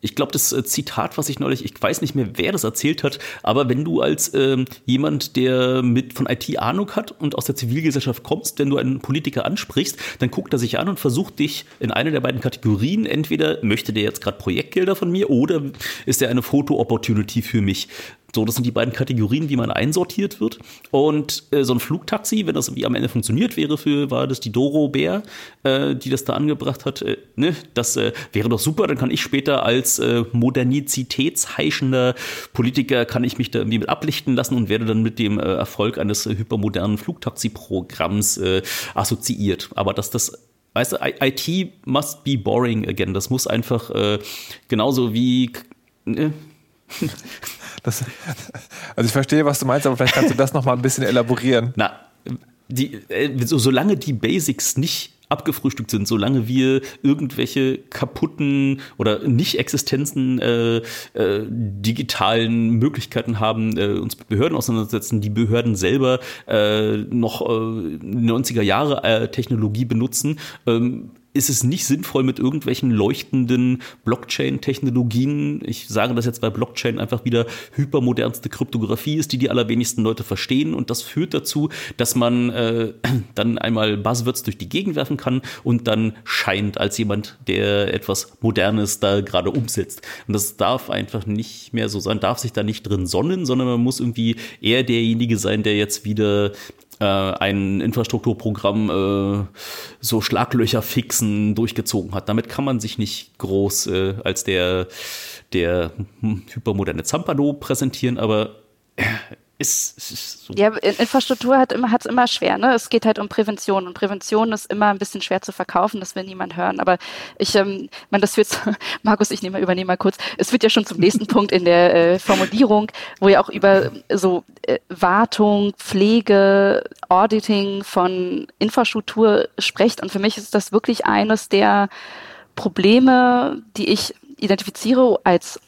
S3: ich glaube, das äh, Zitat, was ich neulich, ich weiß nicht mehr, wer das erzählt hat, aber wenn du als ähm, jemand, der mit von IT Ahnung hat und aus der Zivilgesellschaft kommst, wenn du einen Politiker ansprichst, dann guckt er sich an und versucht dich in eine der beiden Kategorien, entweder möchte der jetzt gerade Projektgelder von mir oder ist er eine Foto-Opportunity für mich so, das sind die beiden Kategorien, wie man einsortiert wird. Und äh, so ein Flugtaxi, wenn das wie am Ende funktioniert wäre, für war das die Doro Bär, äh, die das da angebracht hat, äh, ne, das äh, wäre doch super. Dann kann ich später als äh, modernitätsheischender Politiker kann ich mich da irgendwie mit ablichten lassen und werde dann mit dem äh, Erfolg eines hypermodernen Flugtaxi-Programms assoziiert. Aber dass das Weißt du, IT must be boring again. Das muss einfach genauso wie.
S1: Das, also ich verstehe, was du meinst, aber vielleicht kannst du das noch mal ein bisschen elaborieren.
S3: Na, die, äh, so, solange die Basics nicht abgefrühstückt sind, solange wir irgendwelche kaputten oder Nicht-Existenzen äh, äh, digitalen Möglichkeiten haben, äh, uns mit Behörden auseinandersetzen, die Behörden selber äh, noch äh, 90er Jahre äh, Technologie benutzen, ähm, ist es nicht sinnvoll mit irgendwelchen leuchtenden Blockchain-Technologien. Ich sage das jetzt, weil Blockchain einfach wieder hypermodernste Kryptographie ist, die die allerwenigsten Leute verstehen. Und das führt dazu, dass man äh, dann einmal Buzzwords durch die Gegend werfen kann und dann scheint als jemand, der etwas Modernes da gerade umsetzt. Und das darf einfach nicht mehr so sein, darf sich da nicht drin sonnen, sondern man muss irgendwie eher derjenige sein, der jetzt wieder ein Infrastrukturprogramm äh, so Schlaglöcher fixen durchgezogen hat. Damit kann man sich nicht groß äh, als der, der hypermoderne Zampano präsentieren, aber äh, ist, ist
S4: so. Ja, Infrastruktur hat immer, hat's immer schwer, ne? Es geht halt um Prävention und Prävention ist immer ein bisschen schwer zu verkaufen, das will niemand hören. Aber ich, ähm, man, das wird, Markus, ich nehme, übernehme mal kurz. Es wird ja schon zum nächsten Punkt in der äh, Formulierung, wo ihr auch über so äh, Wartung, Pflege, Auditing von Infrastruktur sprecht. Und für mich ist das wirklich eines der Probleme, die ich identifiziere als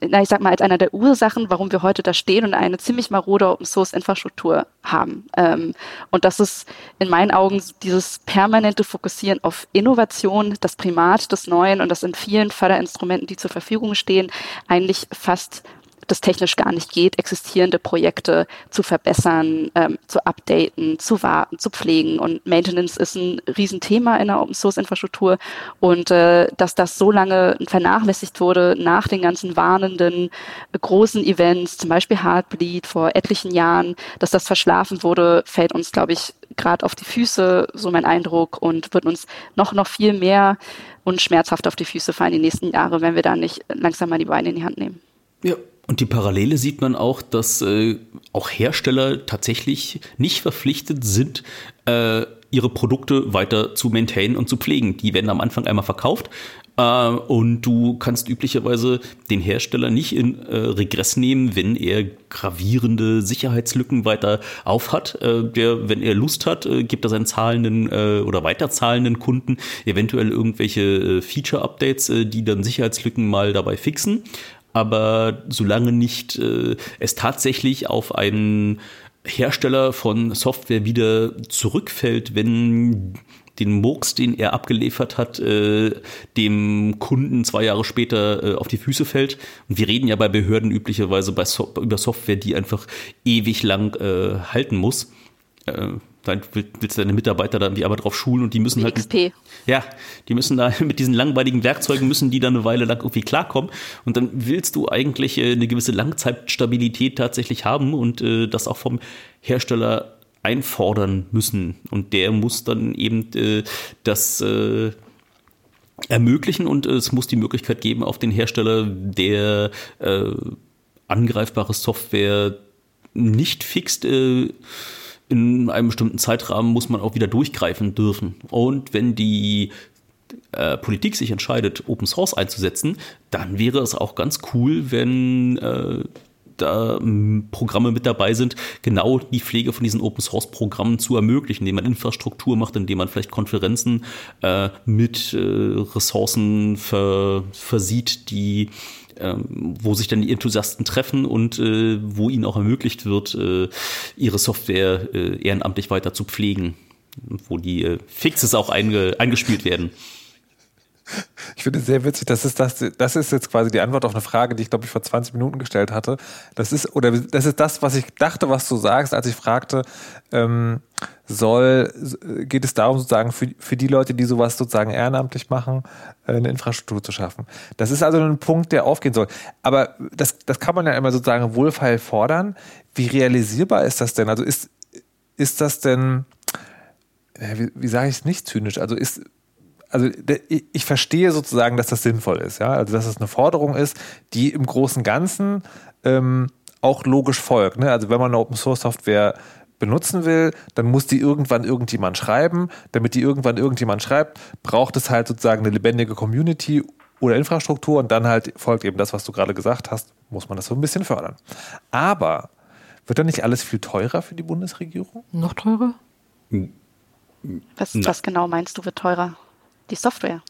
S4: na, ich sag mal, als einer der Ursachen, warum wir heute da stehen und eine ziemlich marode Open Source Infrastruktur haben. Ähm, und das ist in meinen Augen dieses permanente Fokussieren auf Innovation, das Primat des Neuen und das in vielen Förderinstrumenten, die zur Verfügung stehen, eigentlich fast das technisch gar nicht geht, existierende Projekte zu verbessern, ähm, zu updaten, zu warten, zu pflegen. Und Maintenance ist ein Riesenthema in der Open Source Infrastruktur. Und äh, dass das so lange vernachlässigt wurde nach den ganzen warnenden äh, großen Events, zum Beispiel Heartbleed vor etlichen Jahren, dass das verschlafen wurde, fällt uns, glaube ich, gerade auf die Füße, so mein Eindruck, und wird uns noch, noch viel mehr und schmerzhaft auf die Füße fallen die nächsten Jahre, wenn wir da nicht langsam mal die Beine in die Hand nehmen.
S3: Ja, und die Parallele sieht man auch, dass äh, auch Hersteller tatsächlich nicht verpflichtet sind, äh, ihre Produkte weiter zu maintainen und zu pflegen. Die werden am Anfang einmal verkauft äh, und du kannst üblicherweise den Hersteller nicht in äh, Regress nehmen, wenn er gravierende Sicherheitslücken weiter aufhat. Äh, der, wenn er Lust hat, äh, gibt er seinen zahlenden oder weiterzahlenden Kunden eventuell irgendwelche Feature-Updates, die dann Sicherheitslücken mal dabei fixen aber solange nicht äh, es tatsächlich auf einen Hersteller von Software wieder zurückfällt, wenn den Murks, den er abgeliefert hat, äh, dem Kunden zwei Jahre später äh, auf die Füße fällt. Und wir reden ja bei Behörden üblicherweise bei so über Software, die einfach ewig lang äh, halten muss. Dann willst du deine Mitarbeiter dann die aber drauf schulen und die müssen halt. XP. Ja, die müssen da mit diesen langweiligen Werkzeugen müssen die dann eine Weile lang irgendwie klarkommen. Und dann willst du eigentlich äh, eine gewisse Langzeitstabilität tatsächlich haben und äh, das auch vom Hersteller einfordern müssen. Und der muss dann eben äh, das ermöglichen und es muss die Möglichkeit geben, auf den Hersteller, der angreifbare Software nicht fixt, in einem bestimmten Zeitrahmen muss man auch wieder durchgreifen dürfen. Und wenn die äh, Politik sich entscheidet, Open Source einzusetzen, dann wäre es auch ganz cool, wenn äh, da Programme mit dabei sind, genau die Pflege von diesen Open Source Programmen zu ermöglichen, indem man Infrastruktur macht, indem man vielleicht Konferenzen äh, mit äh, Ressourcen ver versieht, die ähm, wo sich dann die Enthusiasten treffen und äh, wo ihnen auch ermöglicht wird, äh, ihre Software äh, ehrenamtlich weiter zu pflegen, wo die äh, Fixes auch einge eingespielt werden.
S1: Ich finde es sehr witzig, das ist das, das ist jetzt quasi die Antwort auf eine Frage, die ich glaube ich vor 20 Minuten gestellt hatte. Das ist, oder das ist das, was ich dachte, was du sagst, als ich fragte, ähm, soll, geht es darum, sozusagen für, für die Leute, die sowas sozusagen ehrenamtlich machen, äh, eine Infrastruktur zu schaffen. Das ist also ein Punkt, der aufgehen soll. Aber das, das kann man ja immer sozusagen wohlfeil fordern. Wie realisierbar ist das denn? Also ist, ist das denn, wie, wie sage ich es nicht zynisch? Also ist, also ich verstehe sozusagen, dass das sinnvoll ist, ja, also dass es eine Forderung ist, die im Großen und Ganzen ähm, auch logisch folgt. Ne? Also wenn man eine Open Source Software benutzen will, dann muss die irgendwann irgendjemand schreiben. Damit die irgendwann irgendjemand schreibt, braucht es halt sozusagen eine lebendige Community oder Infrastruktur und dann halt folgt eben das, was du gerade gesagt hast, muss man das so ein bisschen fördern. Aber wird dann nicht alles viel teurer für die Bundesregierung?
S2: Noch teurer?
S4: Was, was genau meinst du, wird teurer? die Software.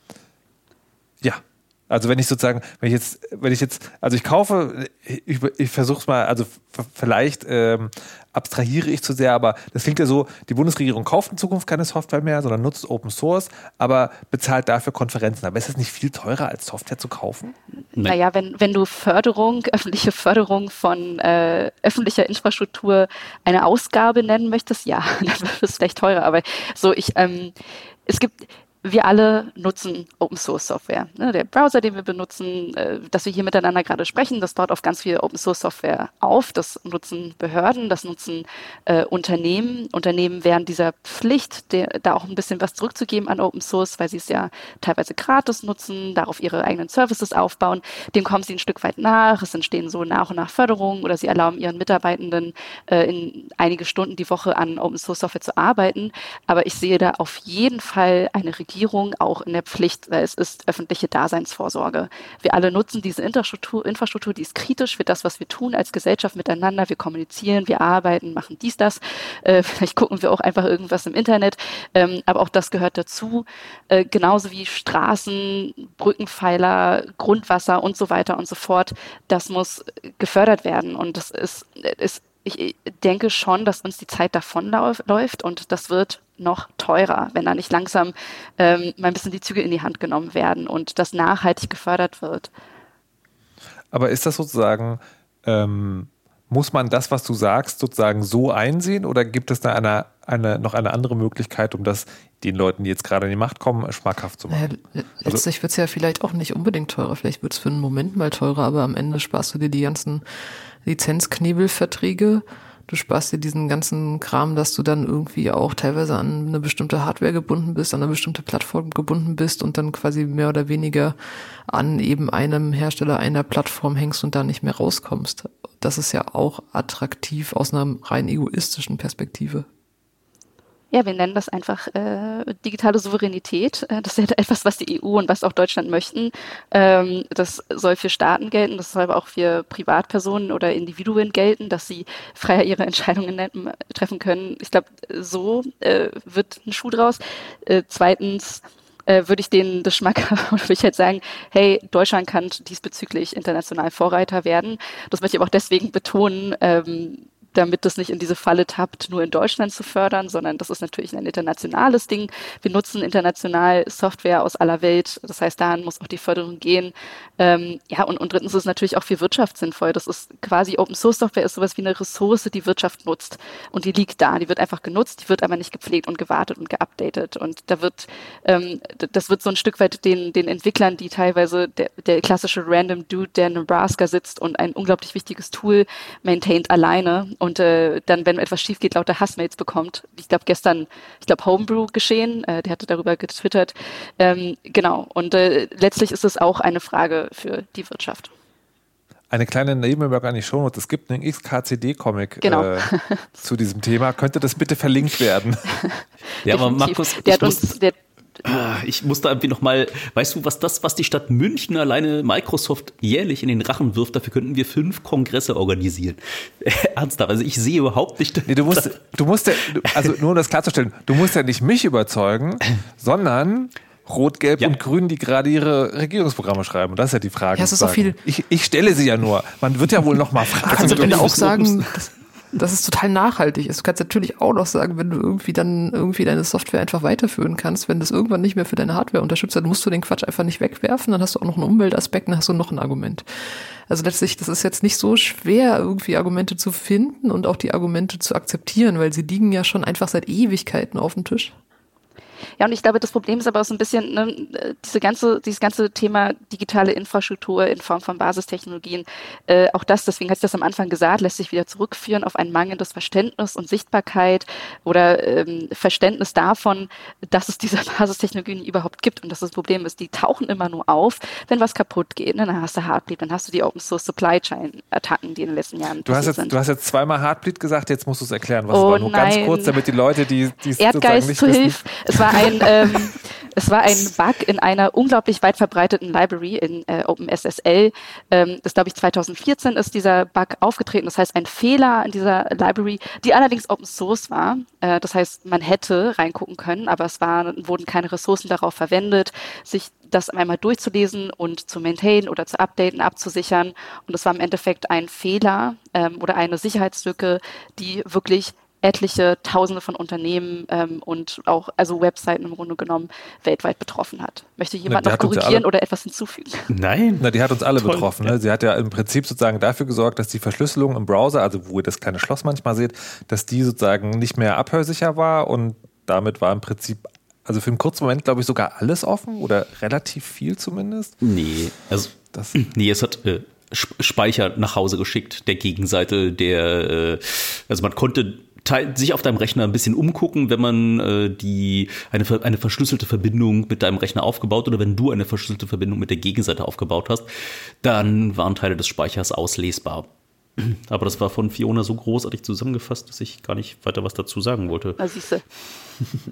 S1: Also wenn ich sozusagen, wenn ich jetzt, wenn ich jetzt, also ich kaufe, ich, ich versuche es mal, also vielleicht ähm, abstrahiere ich zu sehr, aber das klingt ja so, die Bundesregierung kauft in Zukunft keine Software mehr, sondern nutzt Open Source, aber bezahlt dafür Konferenzen. Aber ist es nicht viel teurer, als Software zu kaufen?
S4: Naja, wenn, wenn du Förderung, öffentliche Förderung von äh, öffentlicher Infrastruktur eine Ausgabe nennen möchtest, ja, dann wird es vielleicht teurer. Aber so, ich, ähm, es gibt, wir alle nutzen Open Source Software. Ne, der Browser, den wir benutzen, äh, dass wir hier miteinander gerade sprechen, das baut auf ganz viel Open Source Software auf. Das nutzen Behörden, das nutzen äh, Unternehmen. Unternehmen wären dieser Pflicht, der, da auch ein bisschen was zurückzugeben an Open Source, weil sie es ja teilweise gratis nutzen, darauf ihre eigenen Services aufbauen. Dem kommen sie ein Stück weit nach. Es entstehen so nach und nach Förderungen oder sie erlauben ihren Mitarbeitenden äh, in einige Stunden die Woche an Open Source Software zu arbeiten. Aber ich sehe da auf jeden Fall eine Regierung, Regierung auch in der Pflicht, weil es ist öffentliche Daseinsvorsorge. Wir alle nutzen diese Infrastruktur, Infrastruktur, die ist kritisch für das, was wir tun als Gesellschaft miteinander. Wir kommunizieren, wir arbeiten, machen dies, das. Äh, vielleicht gucken wir auch einfach irgendwas im Internet. Ähm, aber auch das gehört dazu. Äh, genauso wie Straßen, Brückenpfeiler, Grundwasser und so weiter und so fort. Das muss gefördert werden. Und das ist, ist ich denke schon, dass uns die Zeit davonläuft und das wird noch teurer, wenn da nicht langsam ähm, mal ein bisschen die Züge in die Hand genommen werden und das nachhaltig gefördert wird.
S1: Aber ist das sozusagen, ähm, muss man das, was du sagst, sozusagen so einsehen oder gibt es da eine, eine, noch eine andere Möglichkeit, um das den Leuten, die jetzt gerade in die Macht kommen, schmackhaft zu machen?
S2: Naja, letztlich also, wird es ja vielleicht auch nicht unbedingt teurer. Vielleicht wird es für einen Moment mal teurer, aber am Ende sparst du dir die ganzen Lizenzknebelverträge. Du sparst dir diesen ganzen Kram, dass du dann irgendwie auch teilweise an eine bestimmte Hardware gebunden bist, an eine bestimmte Plattform gebunden bist und dann quasi mehr oder weniger an eben einem Hersteller einer Plattform hängst und da nicht mehr rauskommst. Das ist ja auch attraktiv aus einer rein egoistischen Perspektive
S4: ja, wir nennen das einfach äh, digitale Souveränität. Äh, das ist ja etwas, was die EU und was auch Deutschland möchten. Ähm, das soll für Staaten gelten, das soll aber auch für Privatpersonen oder Individuen gelten, dass sie freier ihre Entscheidungen treffen können. Ich glaube, so äh, wird ein Schuh draus. Äh, zweitens äh, würde ich denen das Schmack oder würde ich halt sagen, hey, Deutschland kann diesbezüglich international Vorreiter werden. Das möchte ich aber auch deswegen betonen, ähm, damit das nicht in diese Falle tappt, nur in Deutschland zu fördern, sondern das ist natürlich ein internationales Ding. Wir nutzen international Software aus aller Welt. Das heißt, daran muss auch die Förderung gehen. Ähm, ja, und, und drittens ist es natürlich auch für Wirtschaft sinnvoll. Das ist quasi Open Source Software ist sowas wie eine Ressource, die Wirtschaft nutzt. Und die liegt da. Die wird einfach genutzt, die wird aber nicht gepflegt und gewartet und geupdatet. Und da wird, ähm, das wird so ein Stück weit den, den Entwicklern, die teilweise der, der klassische Random Dude, der in Nebraska sitzt und ein unglaublich wichtiges Tool maintaint alleine und äh, dann, wenn etwas schief geht, lauter Hassmails bekommt. Ich glaube, gestern, ich glaube, Homebrew geschehen, äh, der hatte darüber getwittert. Ähm, genau, und äh, letztlich ist es auch eine Frage für die Wirtschaft.
S1: Eine kleine Nebenbemerkung an die Show Es gibt einen XKCD-Comic
S4: genau.
S1: äh, zu diesem Thema. Könnte das bitte verlinkt werden?
S3: ja, aber Markus,
S4: der hat uns, der,
S3: ich muss da irgendwie noch mal, weißt du, was das, was die Stadt München alleine Microsoft jährlich in den Rachen wirft, dafür könnten wir fünf Kongresse organisieren. Ernsthaft, also ich sehe überhaupt nicht.
S1: Nee, du musst, du musst ja, also nur um das klarzustellen, du musst ja nicht mich überzeugen, sondern Rot, Gelb ja. und Grün, die gerade ihre Regierungsprogramme schreiben. Und das ist ja die Frage.
S2: Ja, es ist auch viel.
S1: Ich, ich stelle sie ja nur. Man wird ja wohl noch mal fragen.
S2: Kannst du auch sagen, dass, dass es total nachhaltig ist. Du kannst natürlich auch noch sagen, wenn du irgendwie dann irgendwie deine Software einfach weiterführen kannst, wenn das irgendwann nicht mehr für deine Hardware unterstützt, dann musst du den Quatsch einfach nicht wegwerfen, dann hast du auch noch einen Umweltaspekt, dann hast du noch ein Argument. Also letztlich, das ist jetzt nicht so schwer, irgendwie Argumente zu finden und auch die Argumente zu akzeptieren, weil sie liegen ja schon einfach seit Ewigkeiten auf dem Tisch.
S4: Ja, und ich glaube, das Problem ist aber auch so ein bisschen ne, diese ganze, dieses ganze Thema digitale Infrastruktur in Form von Basistechnologien. Äh, auch das, deswegen hatte ich das am Anfang gesagt, lässt sich wieder zurückführen auf ein mangelndes Verständnis und Sichtbarkeit oder ähm, Verständnis davon, dass es diese Basistechnologien überhaupt gibt. Und dass das Problem ist, die tauchen immer nur auf, wenn was kaputt geht. Ne? Dann hast du Heartbleed, dann hast du die Open Source Supply Chain Attacken, die in den letzten Jahren
S1: du hast jetzt,
S4: sind.
S1: Du hast jetzt zweimal Heartbleed gesagt, jetzt musst du es erklären. Was oh, war nur nein. ganz kurz, damit die Leute, die, die
S4: Erdgeist nicht zu Hilfe. Es war ein, ähm, es war ein Bug in einer unglaublich weit verbreiteten Library in äh, OpenSSL. Ähm, das glaube ich 2014 ist dieser Bug aufgetreten. Das heißt ein Fehler in dieser Library, die allerdings Open Source war. Äh, das heißt, man hätte reingucken können, aber es waren, wurden keine Ressourcen darauf verwendet, sich das einmal durchzulesen und zu maintainen oder zu updaten, abzusichern. Und es war im Endeffekt ein Fehler ähm, oder eine Sicherheitslücke, die wirklich etliche Tausende von Unternehmen ähm, und auch also Webseiten im Grunde genommen weltweit betroffen hat. Möchte jemand Na, noch korrigieren oder etwas hinzufügen?
S1: Nein, Na, die hat uns alle Toll. betroffen. Ne? Sie hat ja im Prinzip sozusagen dafür gesorgt, dass die Verschlüsselung im Browser, also wo ihr das kleine Schloss manchmal seht, dass die sozusagen nicht mehr abhörsicher war und damit war im Prinzip also für einen kurzen Moment, glaube ich, sogar alles offen oder relativ viel zumindest.
S3: Nee, also das nee, es hat äh, Speicher nach Hause geschickt, der Gegenseite, der, äh, also man konnte sich auf deinem Rechner ein bisschen umgucken, wenn man äh, die eine, eine verschlüsselte Verbindung mit deinem Rechner aufgebaut oder wenn du eine verschlüsselte Verbindung mit der Gegenseite aufgebaut hast, dann waren Teile des Speichers auslesbar. Aber das war von Fiona so großartig zusammengefasst, dass ich gar nicht weiter was dazu sagen wollte.
S4: Na, siehste.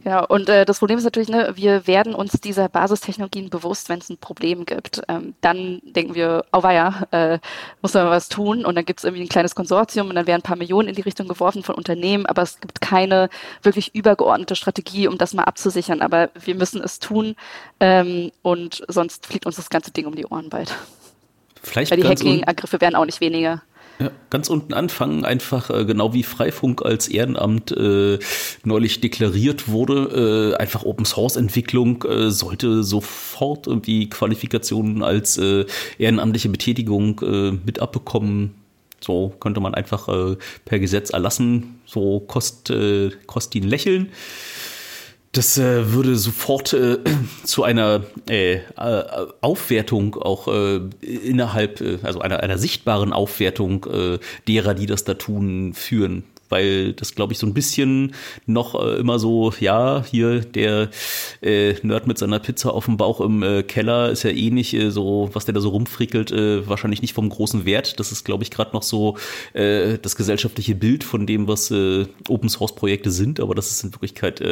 S4: Ja, und äh, das Problem ist natürlich, ne, wir werden uns dieser Basistechnologien bewusst, wenn es ein Problem gibt. Ähm, dann denken wir, oh weia, äh, muss man was tun. Und dann gibt es irgendwie ein kleines Konsortium und dann werden ein paar Millionen in die Richtung geworfen von Unternehmen, aber es gibt keine wirklich übergeordnete Strategie, um das mal abzusichern. Aber wir müssen es tun ähm, und sonst fliegt uns das ganze Ding um die Ohren bald.
S3: Vielleicht
S4: Weil die Hacking-Angriffe werden auch nicht weniger.
S3: Ja, ganz unten anfangen, einfach äh, genau wie Freifunk als Ehrenamt äh, neulich deklariert wurde, äh, einfach Open Source Entwicklung äh, sollte sofort irgendwie Qualifikationen als äh, ehrenamtliche Betätigung äh, mit abbekommen. So könnte man einfach äh, per Gesetz erlassen, so kost, äh, kost ihn lächeln. Das äh, würde sofort äh, zu einer äh, äh, Aufwertung auch äh, innerhalb, äh, also einer, einer sichtbaren Aufwertung derer, die das da tun, führen weil das, glaube ich, so ein bisschen noch immer so, ja, hier der Nerd mit seiner Pizza auf dem Bauch im Keller ist ja eh nicht so, was der da so rumfrickelt, wahrscheinlich nicht vom großen Wert. Das ist, glaube ich, gerade noch so das gesellschaftliche Bild von dem, was äh, Open Source Projekte sind, aber das ist in Wirklichkeit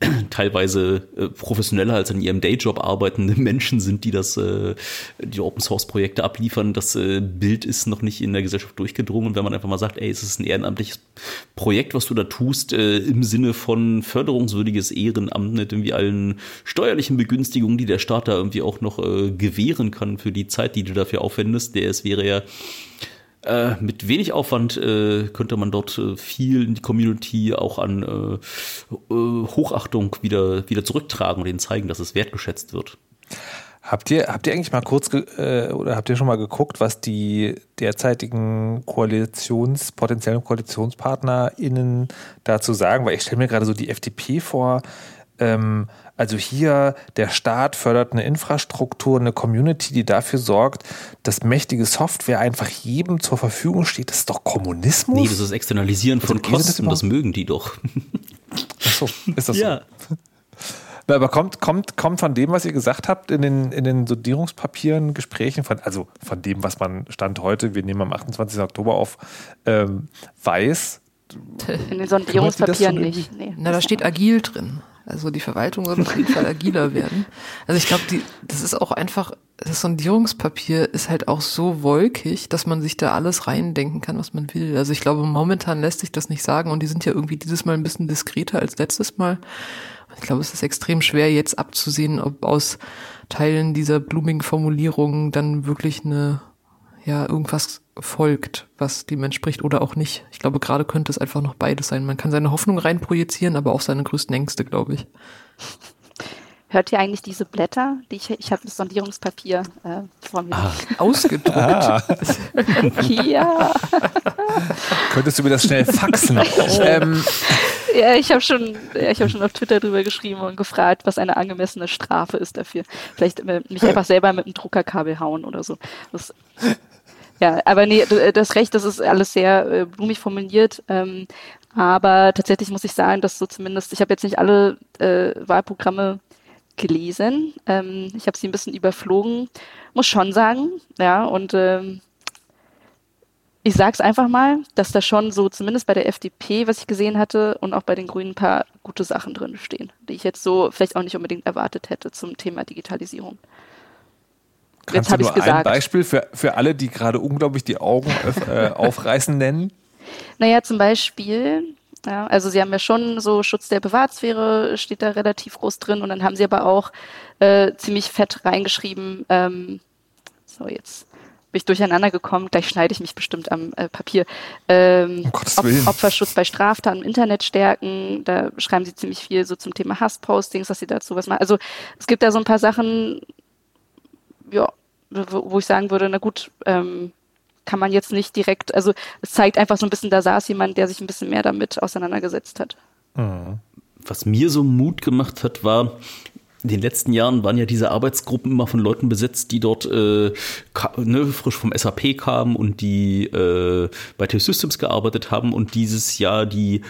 S3: teilweise äh, professioneller als an ihrem Dayjob arbeitende Menschen sind, die das, äh, die Open Source Projekte abliefern. Das äh, Bild ist noch nicht in der Gesellschaft durchgedrungen. Und wenn man einfach mal sagt, ey, es ist ein ehrenamtliches Projekt, was du da tust, im Sinne von förderungswürdiges Ehrenamt mit irgendwie allen steuerlichen Begünstigungen, die der Staat da irgendwie auch noch äh, gewähren kann für die Zeit, die du dafür aufwendest, der es wäre ja äh, mit wenig Aufwand äh, könnte man dort äh, viel in die Community auch an äh, äh, Hochachtung wieder, wieder zurücktragen und ihnen zeigen, dass es wertgeschätzt wird.
S1: Habt ihr, habt ihr eigentlich mal kurz äh, oder habt ihr schon mal geguckt, was die derzeitigen Koalitions, potenziellen KoalitionspartnerInnen dazu sagen? Weil ich stelle mir gerade so die FDP vor, ähm, also hier, der Staat fördert eine Infrastruktur, eine Community, die dafür sorgt, dass mächtige Software einfach jedem zur Verfügung steht. Das ist doch Kommunismus?
S3: Nee, das ist Externalisieren also von Kosten, das, das, mögen die doch.
S1: Ach so, ist das ja. so? Aber kommt, kommt, kommt von dem, was ihr gesagt habt, in den, in den Sondierungspapieren, Gesprächen, von, also von dem, was man Stand heute, wir nehmen am 28. Oktober auf, ähm, weiß.
S4: In den Sondierungspapieren nicht.
S2: Nee. Na, da steht agil drin. Also die Verwaltung soll auf jeden Fall agiler werden. Also ich glaube, das ist auch einfach, das Sondierungspapier ist halt auch so wolkig, dass man sich da alles reindenken kann, was man will. Also ich glaube, momentan lässt sich das nicht sagen und die sind ja irgendwie dieses Mal ein bisschen diskreter als letztes Mal. Ich glaube, es ist extrem schwer jetzt abzusehen, ob aus Teilen dieser blumigen Formulierungen dann wirklich eine, ja, irgendwas folgt, was dem entspricht oder auch nicht. Ich glaube, gerade könnte es einfach noch beides sein. Man kann seine Hoffnung reinprojizieren, aber auch seine größten Ängste, glaube ich.
S4: Hört ihr eigentlich diese Blätter? Die ich ich habe das Sondierungspapier äh, vor mir.
S2: Ah, ausgedruckt. Ah.
S4: ja.
S1: Könntest du mir das schnell faxen? Oh.
S4: Ähm. Ja, ich habe schon, ja, ich schon auf Twitter drüber geschrieben und gefragt, was eine angemessene Strafe ist dafür. Vielleicht äh, mich einfach selber mit einem Druckerkabel hauen oder so. Das, ja, aber nee, das Recht, das ist alles sehr äh, blumig formuliert. Ähm, aber tatsächlich muss ich sagen, dass so zumindest, ich habe jetzt nicht alle äh, Wahlprogramme gelesen. Ähm, ich habe sie ein bisschen überflogen, muss schon sagen. Ja, und ähm, ich sage es einfach mal, dass da schon so, zumindest bei der FDP, was ich gesehen hatte, und auch bei den Grünen ein paar gute Sachen drin stehen, die ich jetzt so vielleicht auch nicht unbedingt erwartet hätte zum Thema Digitalisierung.
S1: Kannst jetzt du nur gesagt. ein Beispiel für, für alle, die gerade unglaublich die Augen äh, aufreißen, nennen?
S4: Naja, zum Beispiel ja, also sie haben ja schon so Schutz der Privatsphäre steht da relativ groß drin und dann haben sie aber auch äh, ziemlich fett reingeschrieben, ähm, so jetzt bin ich durcheinander gekommen, gleich schneide ich mich bestimmt am äh, Papier. Ähm, um Op Opferschutz bei Straftaten im Internet stärken, da schreiben sie ziemlich viel so zum Thema Hasspostings, dass sie dazu was machen. Also es gibt da so ein paar Sachen, ja, wo, ich sagen würde, na gut, ähm, kann man jetzt nicht direkt, also es zeigt einfach so ein bisschen, da saß jemand, der sich ein bisschen mehr damit auseinandergesetzt hat.
S3: Mhm. Was mir so Mut gemacht hat, war, in den letzten Jahren waren ja diese Arbeitsgruppen immer von Leuten besetzt, die dort äh, ne, frisch vom SAP kamen und die äh, bei T-Systems gearbeitet haben und dieses Jahr die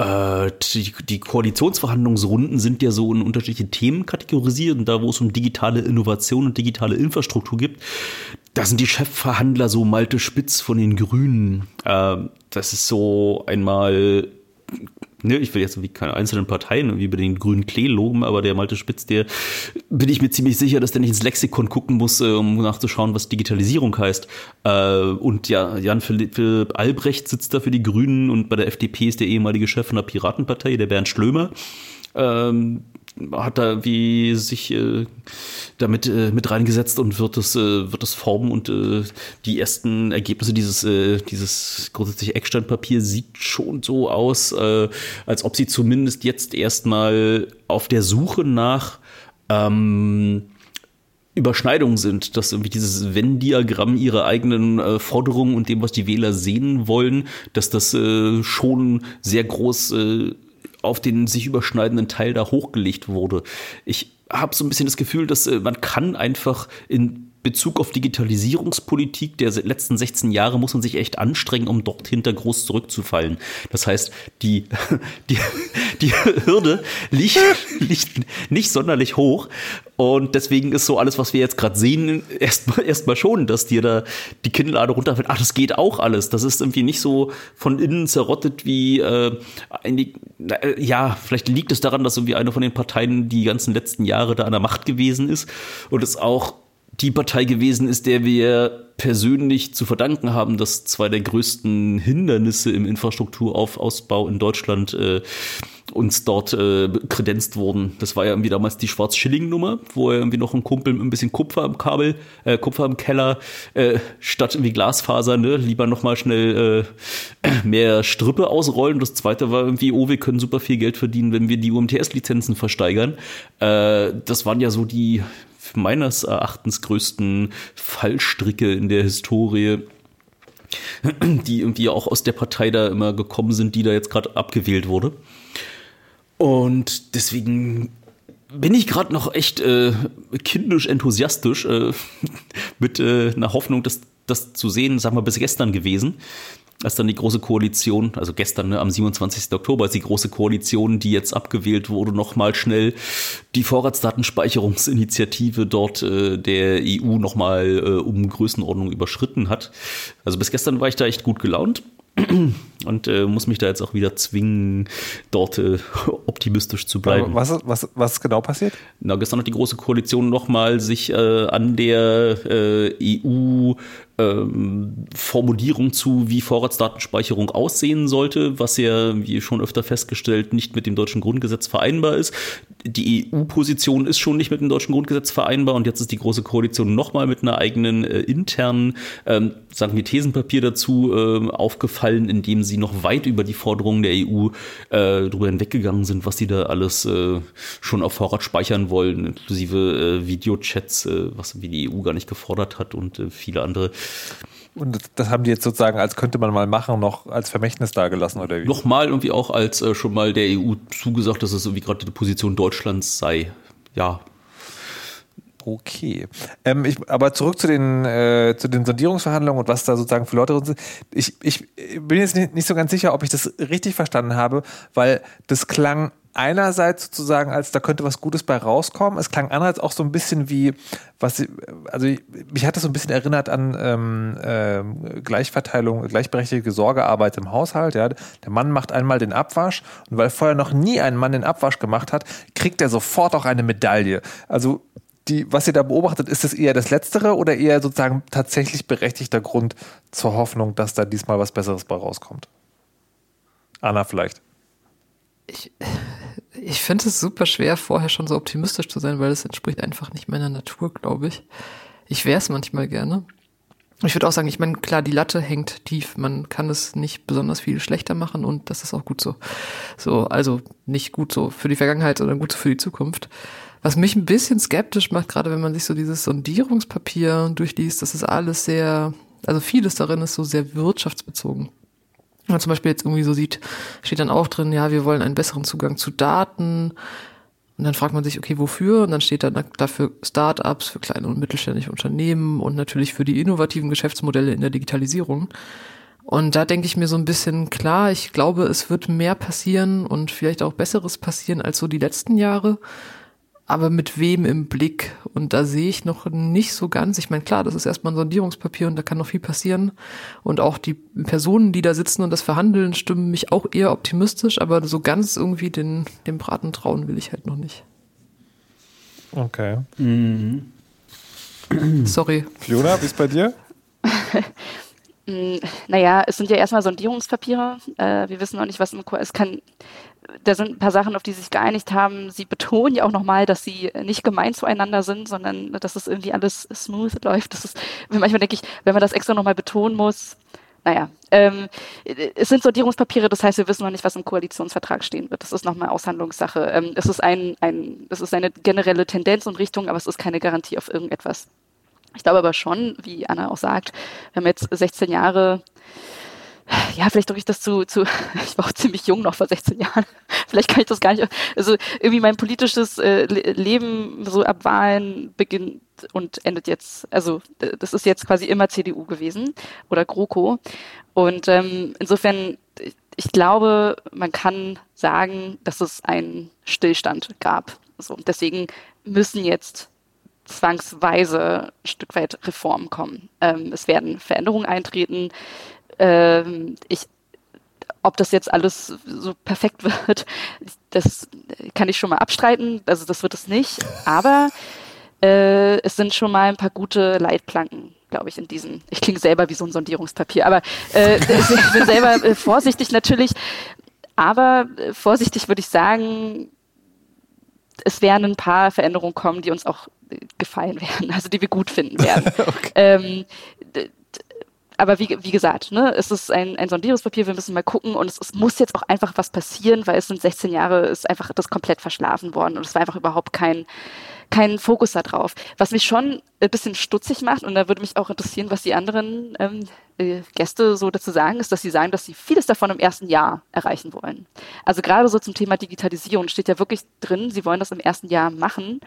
S3: die, die Koalitionsverhandlungsrunden sind ja so in unterschiedliche Themen kategorisiert und da, wo es um digitale Innovation und digitale Infrastruktur gibt, da sind die Chefverhandler so Malte Spitz von den Grünen. Äh, das ist so einmal ne, ich will jetzt wie keine einzelnen Parteien, wie bei den grünen Klee loben, aber der Malte Spitz, der bin ich mir ziemlich sicher, dass der nicht ins Lexikon gucken muss, äh, um nachzuschauen, was Digitalisierung heißt. Äh, und ja, Jan Philipp Albrecht sitzt da für die Grünen und bei der FDP ist der ehemalige Chef von der Piratenpartei, der Bernd Schlömer. Ähm, hat da wie sich äh, damit äh, mit reingesetzt und wird das äh, wird das formen und äh, die ersten Ergebnisse dieses äh, dieses grundsätzlich Eckstandpapier sieht schon so aus, äh, als ob sie zumindest jetzt erstmal auf der Suche nach ähm, Überschneidungen sind, dass irgendwie dieses Venn-Diagramm ihrer eigenen äh, Forderungen und dem, was die Wähler sehen wollen, dass das äh, schon sehr groß äh, auf den sich überschneidenden Teil da hochgelegt wurde. Ich habe so ein bisschen das Gefühl, dass äh, man kann einfach in Bezug auf Digitalisierungspolitik der letzten 16 Jahre muss man sich echt anstrengen, um dort hinter groß zurückzufallen. Das heißt, die, die, die Hürde liegt, liegt nicht sonderlich hoch. Und deswegen ist so alles, was wir jetzt gerade sehen, erstmal erstmal schon, dass dir da die Kinnlade runterfällt. Ach, das geht auch alles. Das ist irgendwie nicht so von innen zerrottet wie äh, ein, ja, vielleicht liegt es daran, dass irgendwie eine von den Parteien die ganzen letzten Jahre da an der Macht gewesen ist und es auch die Partei gewesen ist, der wir persönlich zu verdanken haben, dass zwei der größten Hindernisse im Infrastrukturausbau in Deutschland äh, uns dort äh, kredenzt wurden. Das war ja irgendwie damals die Schwarz-Schilling-Nummer, wo er irgendwie noch ein Kumpel mit ein bisschen Kupfer am Kabel, äh, Kupfer im Keller, äh, statt irgendwie Glasfaser, ne, lieber nochmal schnell äh, mehr Strippe ausrollen. Das zweite war irgendwie, oh, wir können super viel Geld verdienen, wenn wir die UMTS-Lizenzen versteigern. Äh, das waren ja so die meines Erachtens größten Fallstricke in der Historie, die irgendwie auch aus der Partei da immer gekommen sind, die da jetzt gerade abgewählt wurde. Und deswegen bin ich gerade noch echt äh, kindisch enthusiastisch äh, mit äh, einer Hoffnung, dass das zu sehen, sagen wir, bis gestern gewesen als dann die große Koalition, also gestern ne, am 27. Oktober, ist die große Koalition, die jetzt abgewählt wurde, nochmal schnell die Vorratsdatenspeicherungsinitiative dort äh, der EU nochmal äh, um Größenordnung überschritten hat. Also bis gestern war ich da echt gut gelaunt und äh, muss mich da jetzt auch wieder zwingen, dort äh, optimistisch zu bleiben.
S1: Was, was, was genau passiert?
S3: Na, gestern hat die Große Koalition nochmal sich äh, an der äh, EU ähm, Formulierung zu, wie Vorratsdatenspeicherung aussehen sollte, was ja, wie schon öfter festgestellt, nicht mit dem deutschen Grundgesetz vereinbar ist. Die EU-Position ist schon nicht mit dem deutschen Grundgesetz vereinbar und jetzt ist die Große Koalition nochmal mit einer eigenen äh, internen, ähm, sagen wir, Thesenpapier dazu äh, aufgefallen, in dem sie noch weit über die Forderungen der EU äh, drüber hinweggegangen sind, was sie da alles äh, schon auf Vorrat speichern wollen, inklusive äh, Videochats, äh, was wie die EU gar nicht gefordert hat und äh, viele andere
S1: und das haben die jetzt sozusagen, als könnte man mal machen, noch als Vermächtnis dargelassen, oder wie?
S3: Nochmal irgendwie auch als äh, schon mal der EU zugesagt, dass es irgendwie gerade die Position Deutschlands sei. Ja.
S1: Okay. Ähm, ich, aber zurück zu den, äh, zu den Sondierungsverhandlungen und was da sozusagen für Leute sind. Ich, ich bin jetzt nicht, nicht so ganz sicher, ob ich das richtig verstanden habe, weil das klang einerseits sozusagen, als da könnte was Gutes bei rauskommen. Es klang andererseits auch so ein bisschen wie, was, also mich hat das so ein bisschen erinnert an ähm, äh, Gleichverteilung, gleichberechtigte Sorgearbeit im Haushalt. Ja, der Mann macht einmal den Abwasch und weil vorher noch nie ein Mann den Abwasch gemacht hat, kriegt er sofort auch eine Medaille. Also die, was ihr da beobachtet, ist das eher das Letztere oder eher sozusagen tatsächlich berechtigter Grund zur Hoffnung, dass da diesmal was Besseres bei rauskommt? Anna vielleicht.
S2: Ich, ich finde es super schwer, vorher schon so optimistisch zu sein, weil es entspricht einfach nicht meiner Natur, glaube ich. Ich wäre es manchmal gerne. Ich würde auch sagen, ich meine, klar, die Latte hängt tief. Man kann es nicht besonders viel schlechter machen und das ist auch gut so. So, also nicht gut so für die Vergangenheit, sondern gut so für die Zukunft. Was mich ein bisschen skeptisch macht, gerade wenn man sich so dieses Sondierungspapier durchliest, das ist alles sehr, also vieles darin ist so sehr wirtschaftsbezogen. Wenn man zum Beispiel jetzt irgendwie so sieht, steht dann auch drin, ja, wir wollen einen besseren Zugang zu Daten. Und dann fragt man sich, okay, wofür? Und dann steht da dafür Start-ups, für kleine und mittelständische Unternehmen und natürlich für die innovativen Geschäftsmodelle in der Digitalisierung. Und da denke ich mir so ein bisschen klar, ich glaube, es wird mehr passieren und vielleicht auch Besseres passieren als so die letzten Jahre aber mit wem im Blick? Und da sehe ich noch nicht so ganz. Ich meine, klar, das ist erstmal ein Sondierungspapier und da kann noch viel passieren. Und auch die Personen, die da sitzen und das verhandeln, stimmen mich auch eher optimistisch, aber so ganz irgendwie den, dem Braten trauen will ich halt noch nicht.
S1: Okay. Mhm.
S2: Sorry.
S1: Fiona, wie ist bei dir?
S4: Mm, naja, es sind ja erstmal Sondierungspapiere. Äh, wir wissen noch nicht, was im. Es kann, da sind ein paar Sachen, auf die sie sich geeinigt haben. Sie betonen ja auch nochmal, dass sie nicht gemein zueinander sind, sondern dass es irgendwie alles smooth läuft. Das ist, manchmal denke ich, wenn man das extra nochmal betonen muss, naja, ähm, es sind Sondierungspapiere, das heißt, wir wissen noch nicht, was im Koalitionsvertrag stehen wird. Das ist nochmal Aushandlungssache. Ähm, es ist ein, ein, es ist eine generelle Tendenz und Richtung, aber es ist keine Garantie auf irgendetwas. Ich glaube aber schon, wie Anna auch sagt, wir haben jetzt 16 Jahre ja, vielleicht drücke ich das zu, zu, ich war auch ziemlich jung noch vor 16 Jahren. Vielleicht kann ich das gar nicht, also irgendwie mein politisches äh, Leben so ab Wahlen beginnt und endet jetzt, also das ist jetzt quasi immer CDU gewesen oder GroKo. Und ähm, insofern, ich glaube, man kann sagen, dass es einen Stillstand gab. So, deswegen müssen jetzt zwangsweise ein Stück weit Reformen kommen. Ähm, es werden Veränderungen eintreten. Ähm, ich, ob das jetzt alles so perfekt wird, das kann ich schon mal abstreiten. Also das wird es nicht. Aber äh, es sind schon mal ein paar gute Leitplanken glaube ich, in diesen. Ich klinge selber wie so ein Sondierungspapier, aber äh, ich bin selber äh, vorsichtig natürlich. Aber äh, vorsichtig würde ich sagen, es werden ein paar Veränderungen kommen, die uns auch gefallen werden, also die wir gut finden werden. okay. ähm, aber wie, wie gesagt, ne, es ist ein, ein Sondierungspapier, wir müssen mal gucken und es, es muss jetzt auch einfach was passieren, weil es sind 16 Jahre, ist einfach das komplett verschlafen worden und es war einfach überhaupt kein, kein Fokus da drauf. Was mich schon ein bisschen stutzig macht und da würde mich auch interessieren, was die anderen ähm, äh, Gäste so dazu sagen, ist, dass sie sagen, dass sie vieles davon im ersten Jahr erreichen wollen. Also gerade so zum Thema Digitalisierung steht ja wirklich drin, sie wollen das im ersten Jahr machen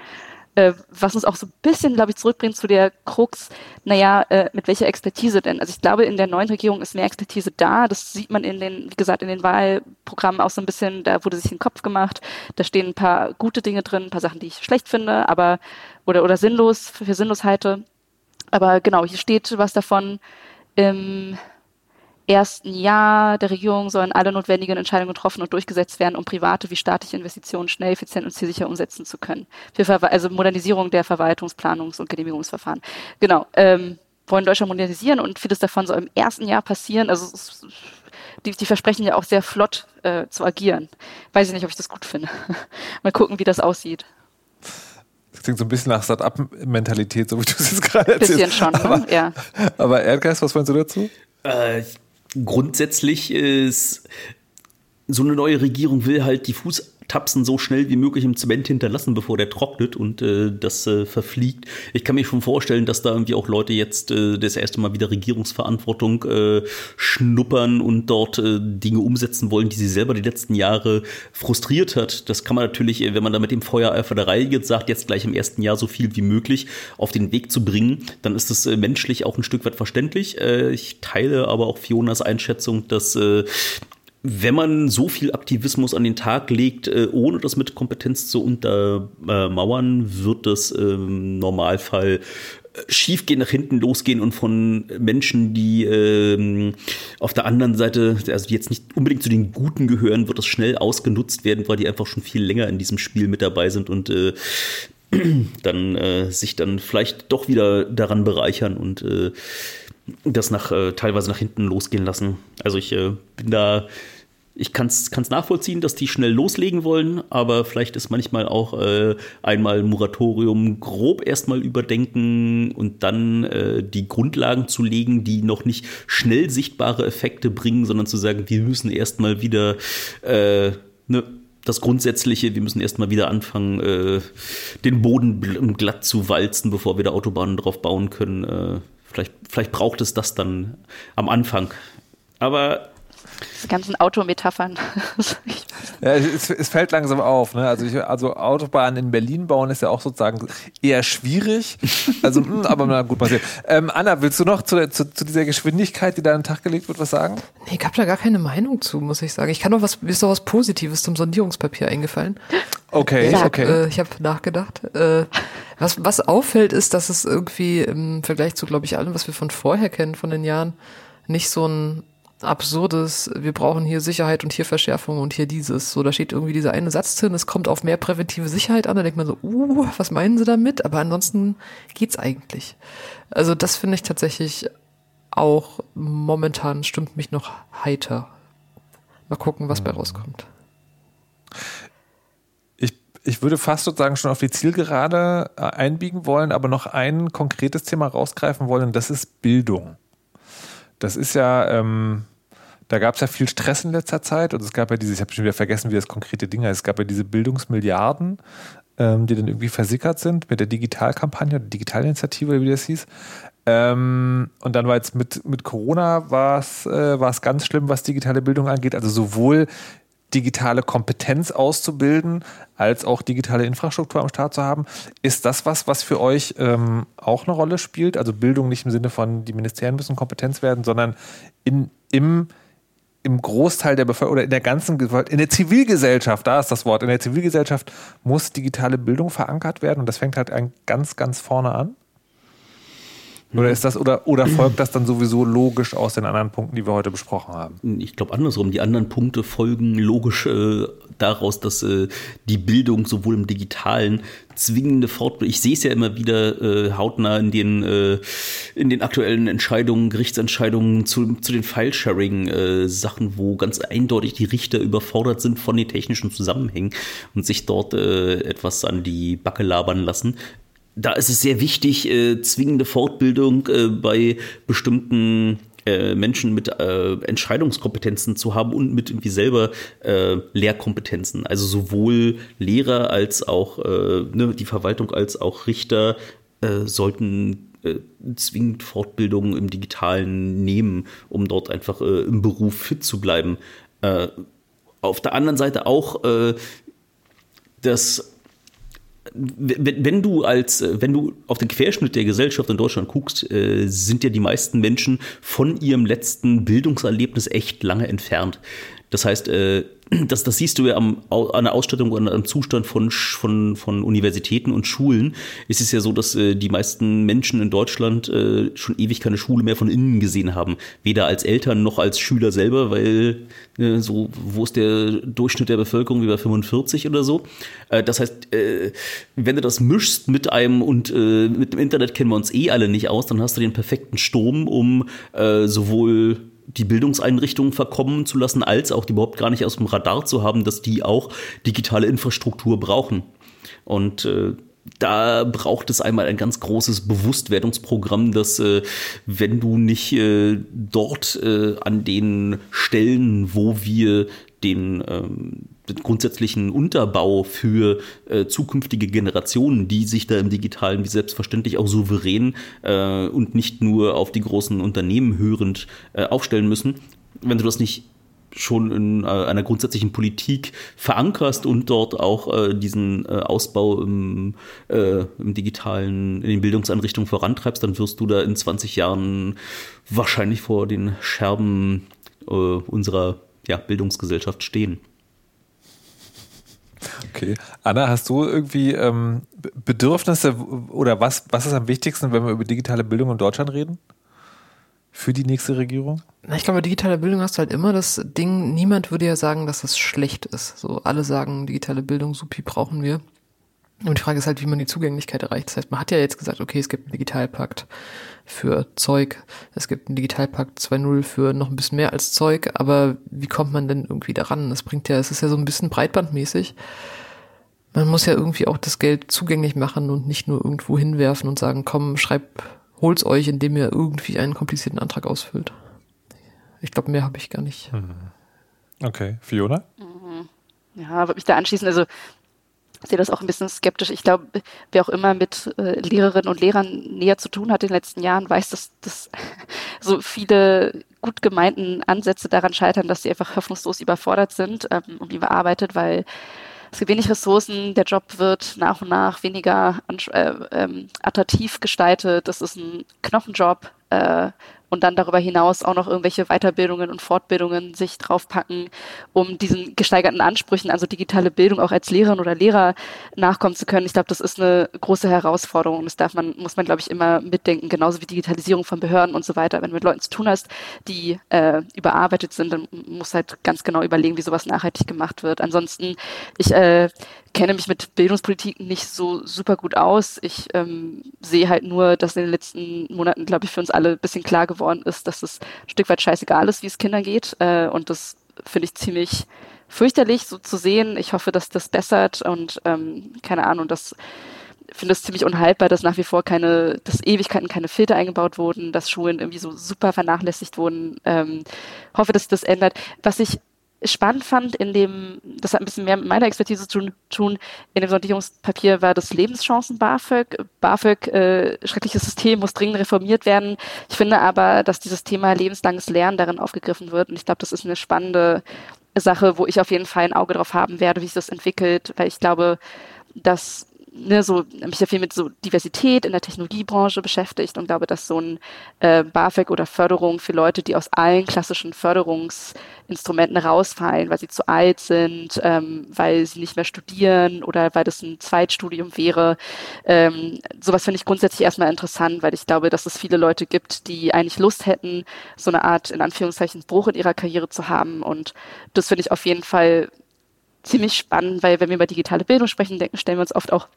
S4: äh, was uns auch so ein bisschen, glaube ich, zurückbringt zu der Krux, naja, äh, mit welcher Expertise denn? Also ich glaube, in der neuen Regierung ist mehr Expertise da. Das sieht man in den, wie gesagt, in den Wahlprogrammen auch so ein bisschen, da wurde sich ein Kopf gemacht. Da stehen ein paar gute Dinge drin, ein paar Sachen, die ich schlecht finde, aber oder, oder sinnlos, für sinnlos halte. Aber genau, hier steht was davon. Ähm, ersten Jahr der Regierung sollen alle notwendigen Entscheidungen getroffen und durchgesetzt werden, um private wie staatliche Investitionen schnell, effizient und zielsicher umsetzen zu können. Für also Modernisierung der Verwaltungs-, Planungs- und Genehmigungsverfahren. Genau. Ähm, wollen Deutschland modernisieren und vieles davon soll im ersten Jahr passieren. Also es, die, die, versprechen ja auch sehr flott äh, zu agieren. Weiß ich nicht, ob ich das gut finde. Mal gucken, wie das aussieht.
S1: Das klingt so ein bisschen nach Start-up-Mentalität, so wie du es jetzt gerade erzählst.
S4: Ein bisschen schon, ne?
S1: aber,
S4: ja.
S1: Aber Erdgeist, was meinst du dazu?
S3: Äh, grundsätzlich ist so eine neue Regierung will halt die Fuß Tapsen so schnell wie möglich im Zement hinterlassen, bevor der trocknet und äh, das äh, verfliegt. Ich kann mir schon vorstellen, dass da irgendwie auch Leute jetzt äh, das erste Mal wieder Regierungsverantwortung äh, schnuppern und dort äh, Dinge umsetzen wollen, die sie selber die letzten Jahre frustriert hat. Das kann man natürlich, äh, wenn man da mit dem Feuereifer der Reihe geht, sagt, jetzt gleich im ersten Jahr so viel wie möglich auf den Weg zu bringen, dann ist das äh, menschlich auch ein Stück weit verständlich. Äh, ich teile aber auch Fionas Einschätzung, dass äh, wenn man so viel Aktivismus an den Tag legt, äh, ohne das mit Kompetenz zu untermauern, wird das im Normalfall äh, schiefgehen, nach hinten losgehen und von Menschen, die ähm, auf der anderen Seite, also die jetzt nicht unbedingt zu den Guten gehören, wird das schnell ausgenutzt werden, weil die einfach schon viel länger in diesem Spiel mit dabei sind und äh, dann sich dann vielleicht doch wieder daran bereichern und das nach äh, teilweise nach hinten losgehen lassen. Also ich äh, bin da, ich kann es nachvollziehen, dass die schnell loslegen wollen, aber vielleicht ist manchmal auch äh, einmal Moratorium grob erstmal überdenken und dann äh, die Grundlagen zu legen, die noch nicht schnell sichtbare Effekte bringen, sondern zu sagen, wir müssen erstmal wieder äh, ne, das Grundsätzliche, wir müssen erstmal wieder anfangen, äh, den Boden glatt zu walzen, bevor wir da Autobahnen drauf bauen können. Vielleicht, vielleicht braucht es das dann am Anfang. Aber
S4: die ganzen Autometaphern.
S1: ja, es, es, fällt langsam auf. Ne? Also, ich, also Autobahnen in Berlin bauen ist ja auch sozusagen eher schwierig. Also, mh, hm, aber na gut passiert. Ähm, Anna, willst du noch zu, zu, zu, dieser Geschwindigkeit, die da an den Tag gelegt wird, was sagen?
S2: Nee, ich habe da gar keine Meinung zu, muss ich sagen. Ich kann doch was, mir ist doch was Positives zum Sondierungspapier eingefallen.
S1: Okay,
S2: ich hab,
S1: okay.
S2: Äh, ich habe nachgedacht. Äh, was, was auffällt, ist, dass es irgendwie im Vergleich zu, glaube ich, allem, was wir von vorher kennen, von den Jahren, nicht so ein absurdes, wir brauchen hier Sicherheit und hier Verschärfung und hier dieses. So, da steht irgendwie dieser eine Satz drin, es kommt auf mehr präventive Sicherheit an, da denkt man so, uh, was meinen sie damit? Aber ansonsten geht's eigentlich. Also das finde ich tatsächlich auch momentan stimmt mich noch heiter. Mal gucken, was bei mhm. rauskommt.
S1: Ich, ich würde fast sozusagen schon auf die Zielgerade äh, einbiegen wollen, aber noch ein konkretes Thema rausgreifen wollen, das ist Bildung. Das ist ja, ähm, da gab es ja viel Stress in letzter Zeit und es gab ja diese, ich habe schon wieder vergessen, wie das konkrete Ding heißt, es gab ja diese Bildungsmilliarden, ähm, die dann irgendwie versickert sind mit der Digitalkampagne, der Digitalinitiative, wie das hieß. Ähm, und dann war jetzt mit, mit Corona war es äh, ganz schlimm, was digitale Bildung angeht. Also sowohl digitale Kompetenz auszubilden, als auch digitale Infrastruktur am Start zu haben. Ist das was, was für euch ähm, auch eine Rolle spielt? Also Bildung nicht im Sinne von, die Ministerien müssen Kompetenz werden, sondern in, im, im Großteil der Bevölkerung oder in der ganzen, in der Zivilgesellschaft, da ist das Wort, in der Zivilgesellschaft muss digitale Bildung verankert werden und das fängt halt ganz, ganz vorne an? Oder ist das oder, oder folgt das dann sowieso logisch aus den anderen Punkten, die wir heute besprochen haben?
S3: Ich glaube andersrum. Die anderen Punkte folgen logisch äh, daraus, dass äh, die Bildung sowohl im Digitalen zwingende Fortbildung. Ich sehe es ja immer wieder äh, hautnah in den äh, in den aktuellen Entscheidungen, Gerichtsentscheidungen zu, zu den File-Sharing-Sachen, äh, wo ganz eindeutig die Richter überfordert sind von den technischen Zusammenhängen und sich dort äh, etwas an die Backe labern lassen da ist es sehr wichtig, äh, zwingende Fortbildung äh, bei bestimmten äh, Menschen mit äh, Entscheidungskompetenzen zu haben und mit irgendwie selber äh, Lehrkompetenzen. Also sowohl Lehrer als auch äh, ne, die Verwaltung als auch Richter sollten zwingend Fortbildungen im Digitalen nehmen, um dort einfach im Beruf fit zu bleiben. Auf der anderen Seite auch das wenn, du als, äh, wenn du auf den Querschnitt der Gesellschaft in Deutschland guckst, äh, sind ja die meisten Menschen von ihrem letzten Bildungserlebnis echt lange entfernt. Das heißt, äh, das, das siehst du ja am, an der Ausstattung und am Zustand von, von, von Universitäten und Schulen. Es ist ja so, dass äh, die meisten Menschen in Deutschland äh, schon ewig keine Schule mehr von innen gesehen haben. Weder als Eltern noch als Schüler selber, weil äh, so, wo ist der Durchschnitt der Bevölkerung, wie bei 45 oder so. Äh, das heißt, äh, wenn du das mischst mit einem und äh, mit dem Internet kennen wir uns eh alle nicht aus, dann hast du den perfekten Sturm, um äh, sowohl die Bildungseinrichtungen verkommen zu lassen, als auch die überhaupt gar nicht aus dem Radar zu haben, dass die auch digitale Infrastruktur brauchen. Und äh, da braucht es einmal ein ganz großes Bewusstwerdungsprogramm, dass äh, wenn du nicht äh, dort äh, an den Stellen, wo wir den ähm, grundsätzlichen Unterbau für äh, zukünftige Generationen, die sich da im Digitalen wie selbstverständlich auch souverän äh, und nicht nur auf die großen Unternehmen hörend äh, aufstellen müssen. Wenn du das nicht schon in äh, einer grundsätzlichen Politik verankerst und dort auch äh, diesen äh, Ausbau im, im digitalen, in den Bildungseinrichtungen vorantreibst, dann wirst du da in 20 Jahren wahrscheinlich vor den Scherben unserer ja, Bildungsgesellschaft stehen.
S1: Okay. Anna, hast du irgendwie ähm, Bedürfnisse oder was, was ist am wichtigsten, wenn wir über digitale Bildung in Deutschland reden? Für die nächste Regierung?
S2: Na, ich glaube, bei digitaler Bildung hast du halt immer das Ding, niemand würde ja sagen, dass das schlecht ist. So, alle sagen, digitale Bildung, supi, brauchen wir. Und die Frage ist halt, wie man die Zugänglichkeit erreicht. Das heißt, man hat ja jetzt gesagt, okay, es gibt einen Digitalpakt für Zeug, es gibt einen Digitalpakt 2.0 für noch ein bisschen mehr als Zeug, aber wie kommt man denn irgendwie daran? Das bringt ja, es ist ja so ein bisschen breitbandmäßig. Man muss ja irgendwie auch das Geld zugänglich machen und nicht nur irgendwo hinwerfen und sagen, komm, schreib, hol's euch, indem ihr irgendwie einen komplizierten Antrag ausfüllt. Ich glaube, mehr habe ich gar nicht.
S1: Mhm. Okay, Fiona?
S4: Mhm. Ja, würde mich da anschließen. Also sehe das auch ein bisschen skeptisch. Ich glaube, wer auch immer mit äh, Lehrerinnen und Lehrern näher zu tun hat in den letzten Jahren, weiß, dass, dass so viele gut gemeinten Ansätze daran scheitern, dass sie einfach hoffnungslos überfordert sind ähm, und überarbeitet, weil es gibt wenig Ressourcen, der Job wird nach und nach weniger äh, ähm, attraktiv gestaltet, das ist ein Knochenjob. Äh, und dann darüber hinaus auch noch irgendwelche Weiterbildungen und Fortbildungen sich draufpacken, um diesen gesteigerten Ansprüchen, also digitale Bildung auch als Lehrerin oder Lehrer nachkommen zu können. Ich glaube, das ist eine große Herausforderung. Das darf man, muss man, glaube ich, immer mitdenken, genauso wie Digitalisierung von Behörden und so weiter. Wenn du mit Leuten zu tun hast, die äh, überarbeitet sind, dann muss halt ganz genau überlegen, wie sowas nachhaltig gemacht wird. Ansonsten, ich äh, kenne mich mit Bildungspolitik nicht so super gut aus. Ich ähm, sehe halt nur, dass in den letzten Monaten, glaube ich, für uns alle ein bisschen klar geworden ist, dass es ein Stück weit scheißegal ist, wie es Kindern geht. Äh, und das finde ich ziemlich fürchterlich, so zu sehen. Ich hoffe, dass das bessert und ähm, keine Ahnung, das finde es ziemlich unhaltbar, dass nach wie vor keine, dass Ewigkeiten keine Filter eingebaut wurden, dass Schulen irgendwie so super vernachlässigt wurden. Ähm, hoffe, dass das ändert. Was ich spannend fand in dem, das hat ein bisschen mehr mit meiner Expertise zu tun, in dem Sondierungspapier war das Lebenschancen BAföG. BAföG, äh, schreckliches System, muss dringend reformiert werden. Ich finde aber, dass dieses Thema lebenslanges Lernen darin aufgegriffen wird und ich glaube, das ist eine spannende Sache, wo ich auf jeden Fall ein Auge drauf haben werde, wie sich das entwickelt, weil ich glaube, dass ne, so mich ja viel mit so Diversität in der Technologiebranche beschäftigt und glaube, dass so ein äh, BAföG oder Förderung für Leute, die aus allen klassischen Förderungsinstrumenten rausfallen, weil sie zu alt sind, ähm, weil sie nicht mehr studieren oder weil das ein Zweitstudium wäre, ähm, sowas finde ich grundsätzlich erstmal interessant, weil ich glaube, dass es viele Leute gibt, die eigentlich Lust hätten, so eine Art in Anführungszeichen Bruch in ihrer Karriere zu haben. Und das finde ich auf jeden Fall ziemlich spannend, weil wenn wir über digitale Bildung sprechen, denken, stellen wir uns oft auch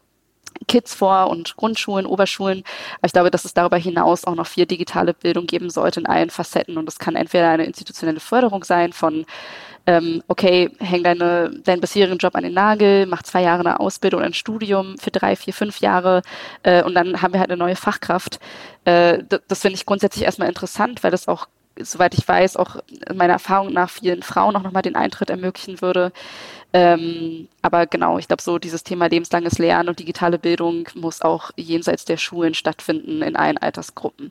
S4: Kids vor und Grundschulen, Oberschulen. Aber ich glaube, dass es darüber hinaus auch noch viel digitale Bildung geben sollte in allen Facetten. Und das kann entweder eine institutionelle Förderung sein von ähm, okay, häng deine, deinen bisherigen Job an den Nagel, mach zwei Jahre eine Ausbildung ein Studium für drei, vier, fünf Jahre äh, und dann haben wir halt eine neue Fachkraft. Äh, das, das finde ich grundsätzlich erstmal interessant, weil das auch soweit ich weiß, auch meiner Erfahrung nach vielen Frauen auch nochmal den Eintritt ermöglichen würde. Ähm, aber genau, ich glaube, so dieses Thema lebenslanges Lernen und digitale Bildung muss auch jenseits der Schulen stattfinden in allen Altersgruppen.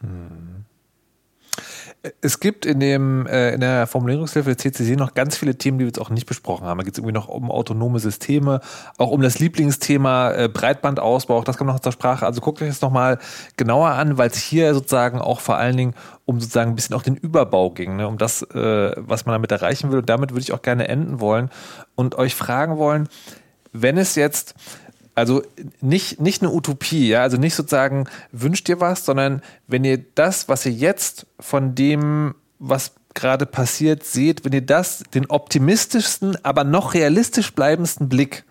S1: Hm. Es gibt in dem äh, in der Formulierungshilfe der CCC noch ganz viele Themen, die wir jetzt auch nicht besprochen haben. Da geht es irgendwie noch um autonome Systeme, auch um das Lieblingsthema äh, Breitbandausbau. Auch das kommt noch zur Sprache. Also guckt euch das nochmal genauer an, weil es hier sozusagen auch vor allen Dingen um sozusagen ein bisschen auch den Überbau ging, ne? um das, äh, was man damit erreichen will. Und damit würde ich auch gerne enden wollen und euch fragen wollen, wenn es jetzt also nicht, nicht eine Utopie, ja, also nicht sozusagen wünscht dir was, sondern wenn ihr das, was ihr jetzt von dem, was gerade passiert, seht, wenn ihr das, den optimistischsten, aber noch realistisch bleibendsten Blick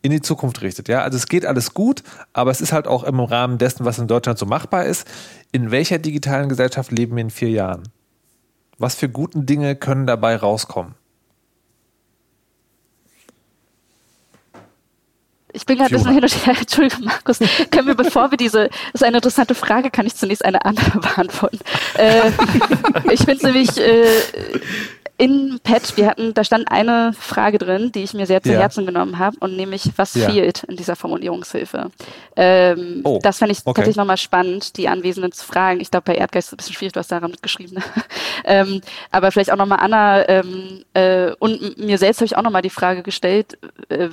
S1: in die Zukunft richtet, ja, also es geht alles gut, aber es ist halt auch im Rahmen dessen, was in Deutschland so machbar ist. In welcher digitalen Gesellschaft leben wir in vier Jahren? Was für guten Dinge können dabei rauskommen?
S4: Ich bin gerade ein bisschen hin und her. Entschuldigung, Markus. Können wir, bevor wir diese, das ist eine interessante Frage, kann ich zunächst eine andere beantworten. Äh, ich finde es nämlich äh, in Pet, wir hatten, da stand eine Frage drin, die ich mir sehr zu ja. Herzen genommen habe, und nämlich, was ja. fehlt in dieser Formulierungshilfe? Ähm, oh, das fände ich okay. tatsächlich nochmal spannend, die Anwesenden zu fragen. Ich glaube, bei Erdgeist ist es ein bisschen schwierig, du hast daran mitgeschrieben. Ne? ähm, aber vielleicht auch nochmal Anna ähm, äh, und mir selbst habe ich auch nochmal die Frage gestellt, äh,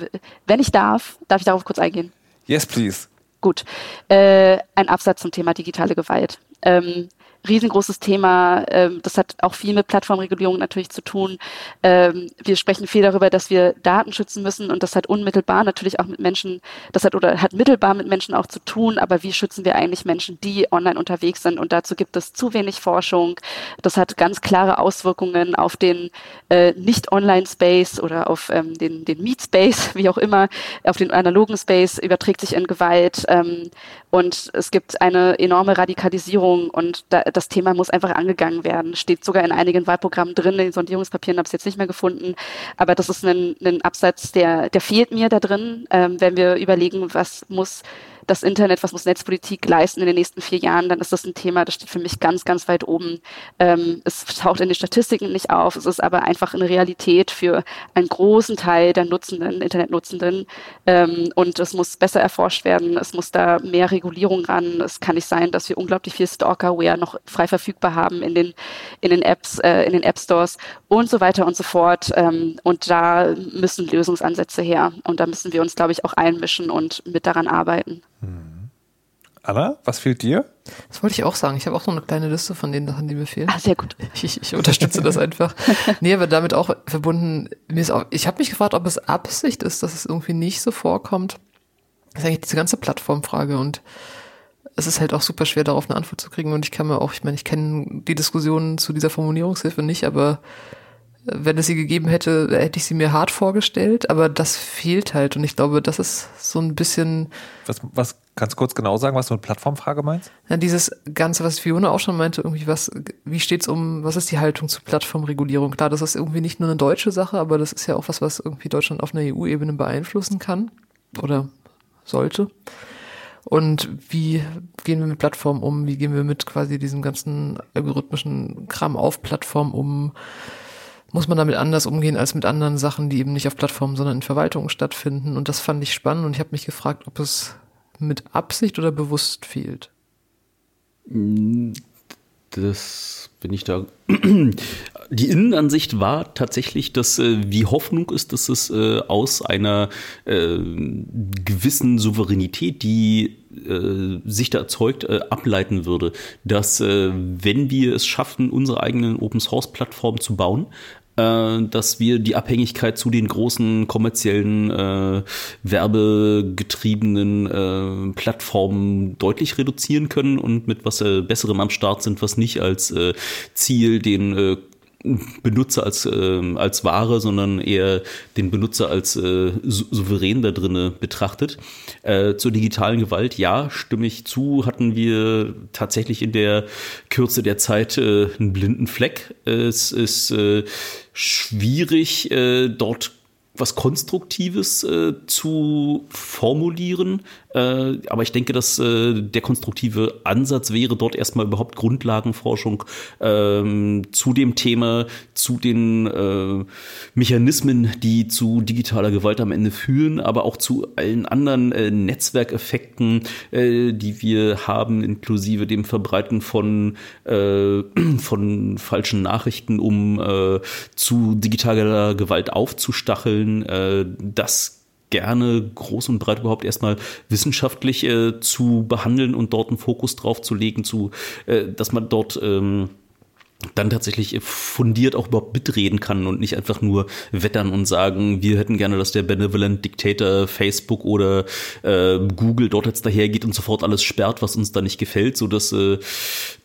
S4: wenn ich darf, darf ich darauf kurz eingehen?
S1: Yes, please.
S4: Gut. Äh, ein Absatz zum Thema digitale Gewalt. Ähm, riesengroßes Thema. Ähm, das hat auch viel mit Plattformregulierung natürlich zu tun. Ähm, wir sprechen viel darüber, dass wir Daten schützen müssen und das hat unmittelbar natürlich auch mit Menschen, das hat oder hat mittelbar mit Menschen auch zu tun. Aber wie schützen wir eigentlich Menschen, die online unterwegs sind? Und dazu gibt es zu wenig Forschung. Das hat ganz klare Auswirkungen auf den äh, Nicht-Online-Space oder auf ähm, den, den Meet-Space, wie auch immer, auf den analogen Space, überträgt sich in Gewalt. Und es gibt eine enorme Radikalisierung und da, das Thema muss einfach angegangen werden. Steht sogar in einigen Wahlprogrammen drin, in Sondierungspapieren habe ich es jetzt nicht mehr gefunden. Aber das ist ein, ein Absatz, der, der fehlt mir da drin, ähm, wenn wir überlegen, was muss das Internet, was muss Netzpolitik leisten in den nächsten vier Jahren, dann ist das ein Thema, das steht für mich ganz, ganz weit oben. Ähm, es taucht in den Statistiken nicht auf, es ist aber einfach eine Realität für einen großen Teil der Nutzenden, Internetnutzenden. Ähm, und es muss besser erforscht werden, es muss da mehr Regulierung ran. Es kann nicht sein, dass wir unglaublich viel Stalkerware noch frei verfügbar haben in den, in den Apps, äh, in den App Stores und so weiter und so fort. Ähm, und da müssen Lösungsansätze her. Und da müssen wir uns, glaube ich, auch einmischen und mit daran arbeiten.
S1: Mhm. Anna, was fehlt dir?
S2: Das wollte ich auch sagen. Ich habe auch so eine kleine Liste von den Sachen, die mir fehlen.
S4: Ah, sehr gut.
S2: Ich, ich unterstütze das einfach. Nee, aber damit auch verbunden, mir ist auch, ich habe mich gefragt, ob es Absicht ist, dass es irgendwie nicht so vorkommt. Das ist eigentlich diese ganze Plattformfrage und es ist halt auch super schwer, darauf eine Antwort zu kriegen. Und ich kann mir auch, ich meine, ich kenne die Diskussionen zu dieser Formulierungshilfe nicht, aber wenn es sie gegeben hätte, hätte ich sie mir hart vorgestellt, aber das fehlt halt und ich glaube, das ist so ein bisschen.
S1: Was, was kannst du kurz genau sagen, was du mit Plattformfrage meinst?
S2: Ja, dieses Ganze, was Fiona auch schon meinte, irgendwie was, wie steht's um, was ist die Haltung zu Plattformregulierung? Klar, das ist irgendwie nicht nur eine deutsche Sache, aber das ist ja auch was, was irgendwie Deutschland auf einer EU-Ebene beeinflussen kann oder sollte. Und wie gehen wir mit Plattformen um? Wie gehen wir mit quasi diesem ganzen algorithmischen Kram auf Plattformen um? Muss man damit anders umgehen als mit anderen Sachen, die eben nicht auf Plattformen, sondern in Verwaltungen stattfinden. Und das fand ich spannend und ich habe mich gefragt, ob es mit Absicht oder bewusst fehlt.
S3: Das bin ich da. Die Innenansicht war tatsächlich, dass äh, wie Hoffnung ist, dass es äh, aus einer äh, gewissen Souveränität, die äh, sich da erzeugt, äh, ableiten würde, dass äh, wenn wir es schaffen, unsere eigenen Open Source Plattformen zu bauen, äh, dass wir die Abhängigkeit zu den großen kommerziellen äh, werbegetriebenen äh, Plattformen deutlich reduzieren können und mit was äh, Besserem am Start sind, was nicht als äh, Ziel den Benutzer als, äh, als Ware, sondern eher den Benutzer als äh, souverän da drinne betrachtet. Äh, zur digitalen Gewalt, ja, stimme ich zu, hatten wir tatsächlich in der Kürze der Zeit äh, einen blinden Fleck. Es ist äh, schwierig, äh, dort was Konstruktives äh, zu formulieren. Äh, aber ich denke, dass äh, der konstruktive Ansatz wäre, dort erstmal überhaupt Grundlagenforschung ähm, zu dem Thema, zu den äh, Mechanismen, die zu digitaler Gewalt am Ende führen, aber auch zu allen anderen äh, Netzwerkeffekten, äh, die wir haben, inklusive dem Verbreiten von, äh, von falschen Nachrichten, um äh, zu digitaler Gewalt aufzustacheln, äh, das gerne groß und breit überhaupt erstmal wissenschaftlich äh, zu behandeln und dort einen Fokus drauf zu legen, zu, äh, dass man dort ähm, dann tatsächlich fundiert auch überhaupt mitreden kann und nicht einfach nur wettern und sagen, wir hätten gerne, dass der Benevolent Dictator Facebook oder äh, Google dort jetzt dahergeht und sofort alles sperrt, was uns da nicht gefällt, so dass äh,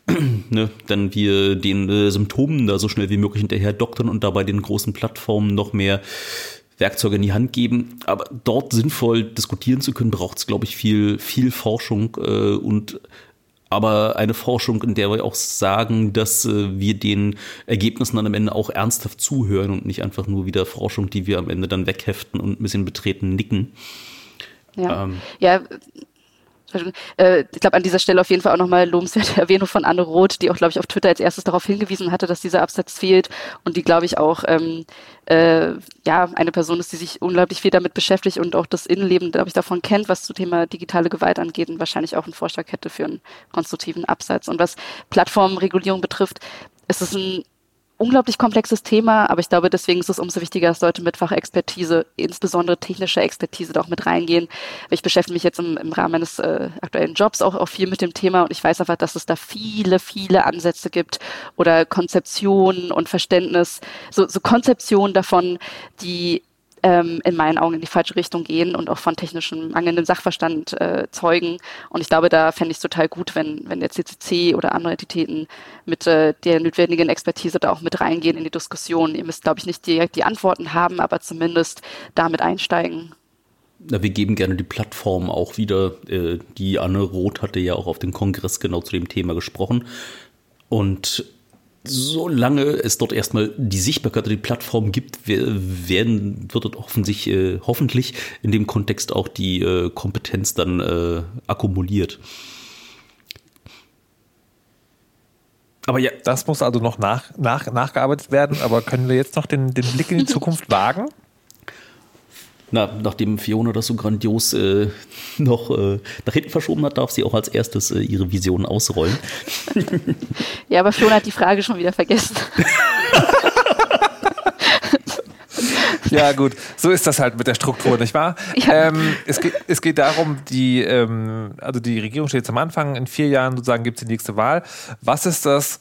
S3: ne, dann wir den äh, Symptomen da so schnell wie möglich hinterher doktern und dabei den großen Plattformen noch mehr Werkzeuge in die Hand geben. Aber dort sinnvoll diskutieren zu können, braucht es, glaube ich, viel, viel Forschung äh, und aber eine Forschung, in der wir auch sagen, dass äh, wir den Ergebnissen dann am Ende auch ernsthaft zuhören und nicht einfach nur wieder Forschung, die wir am Ende dann wegheften und ein bisschen betreten nicken.
S4: Ja, ähm. ja äh, ich glaube, an dieser Stelle auf jeden Fall auch nochmal lobenswerte Erwähnung von Anne Roth, die auch, glaube ich, auf Twitter als erstes darauf hingewiesen hatte, dass dieser Absatz fehlt und die, glaube ich, auch ähm, äh, ja eine Person ist, die sich unglaublich viel damit beschäftigt und auch das Innenleben, glaube ich, davon kennt, was zu Thema digitale Gewalt angeht und wahrscheinlich auch einen Vorschlag hätte für einen konstruktiven Absatz. Und was Plattformregulierung betrifft, ist es ein unglaublich komplexes Thema, aber ich glaube, deswegen ist es umso wichtiger, dass Leute mit Fachexpertise, insbesondere technischer Expertise, da auch mit reingehen. Ich beschäftige mich jetzt im, im Rahmen meines äh, aktuellen Jobs auch, auch viel mit dem Thema und ich weiß einfach, dass es da viele, viele Ansätze gibt oder Konzeptionen und Verständnis, so, so Konzeptionen davon, die ähm, in meinen Augen in die falsche Richtung gehen und auch von technischem mangelndem Sachverstand äh, zeugen. Und ich glaube, da fände ich es total gut, wenn, wenn der CCC oder andere Entitäten mit äh, der notwendigen Expertise da auch mit reingehen in die Diskussion. Ihr müsst, glaube ich, nicht direkt die Antworten haben, aber zumindest damit einsteigen.
S3: Na, wir geben gerne die Plattform auch wieder. Äh, die Anne Roth hatte ja auch auf dem Kongress genau zu dem Thema gesprochen. Und solange es dort erstmal die Sichtbarkeit oder die Plattform gibt, werden, wird dort offensichtlich, äh, hoffentlich in dem Kontext auch die äh, Kompetenz dann äh, akkumuliert.
S1: Aber ja, das muss also noch nach, nach, nachgearbeitet werden. Aber können wir jetzt noch den, den Blick in die Zukunft wagen?
S3: Na, nachdem Fiona das so grandios äh, noch äh, nach hinten verschoben hat, darf sie auch als erstes äh, ihre Vision ausrollen.
S4: ja, aber Fiona hat die Frage schon wieder vergessen.
S1: Ja, gut, so ist das halt mit der Struktur, nicht wahr? Ja. Ähm, es, geht, es geht darum, die, ähm, also die Regierung steht jetzt am Anfang, in vier Jahren sozusagen gibt es die nächste Wahl. Was ist das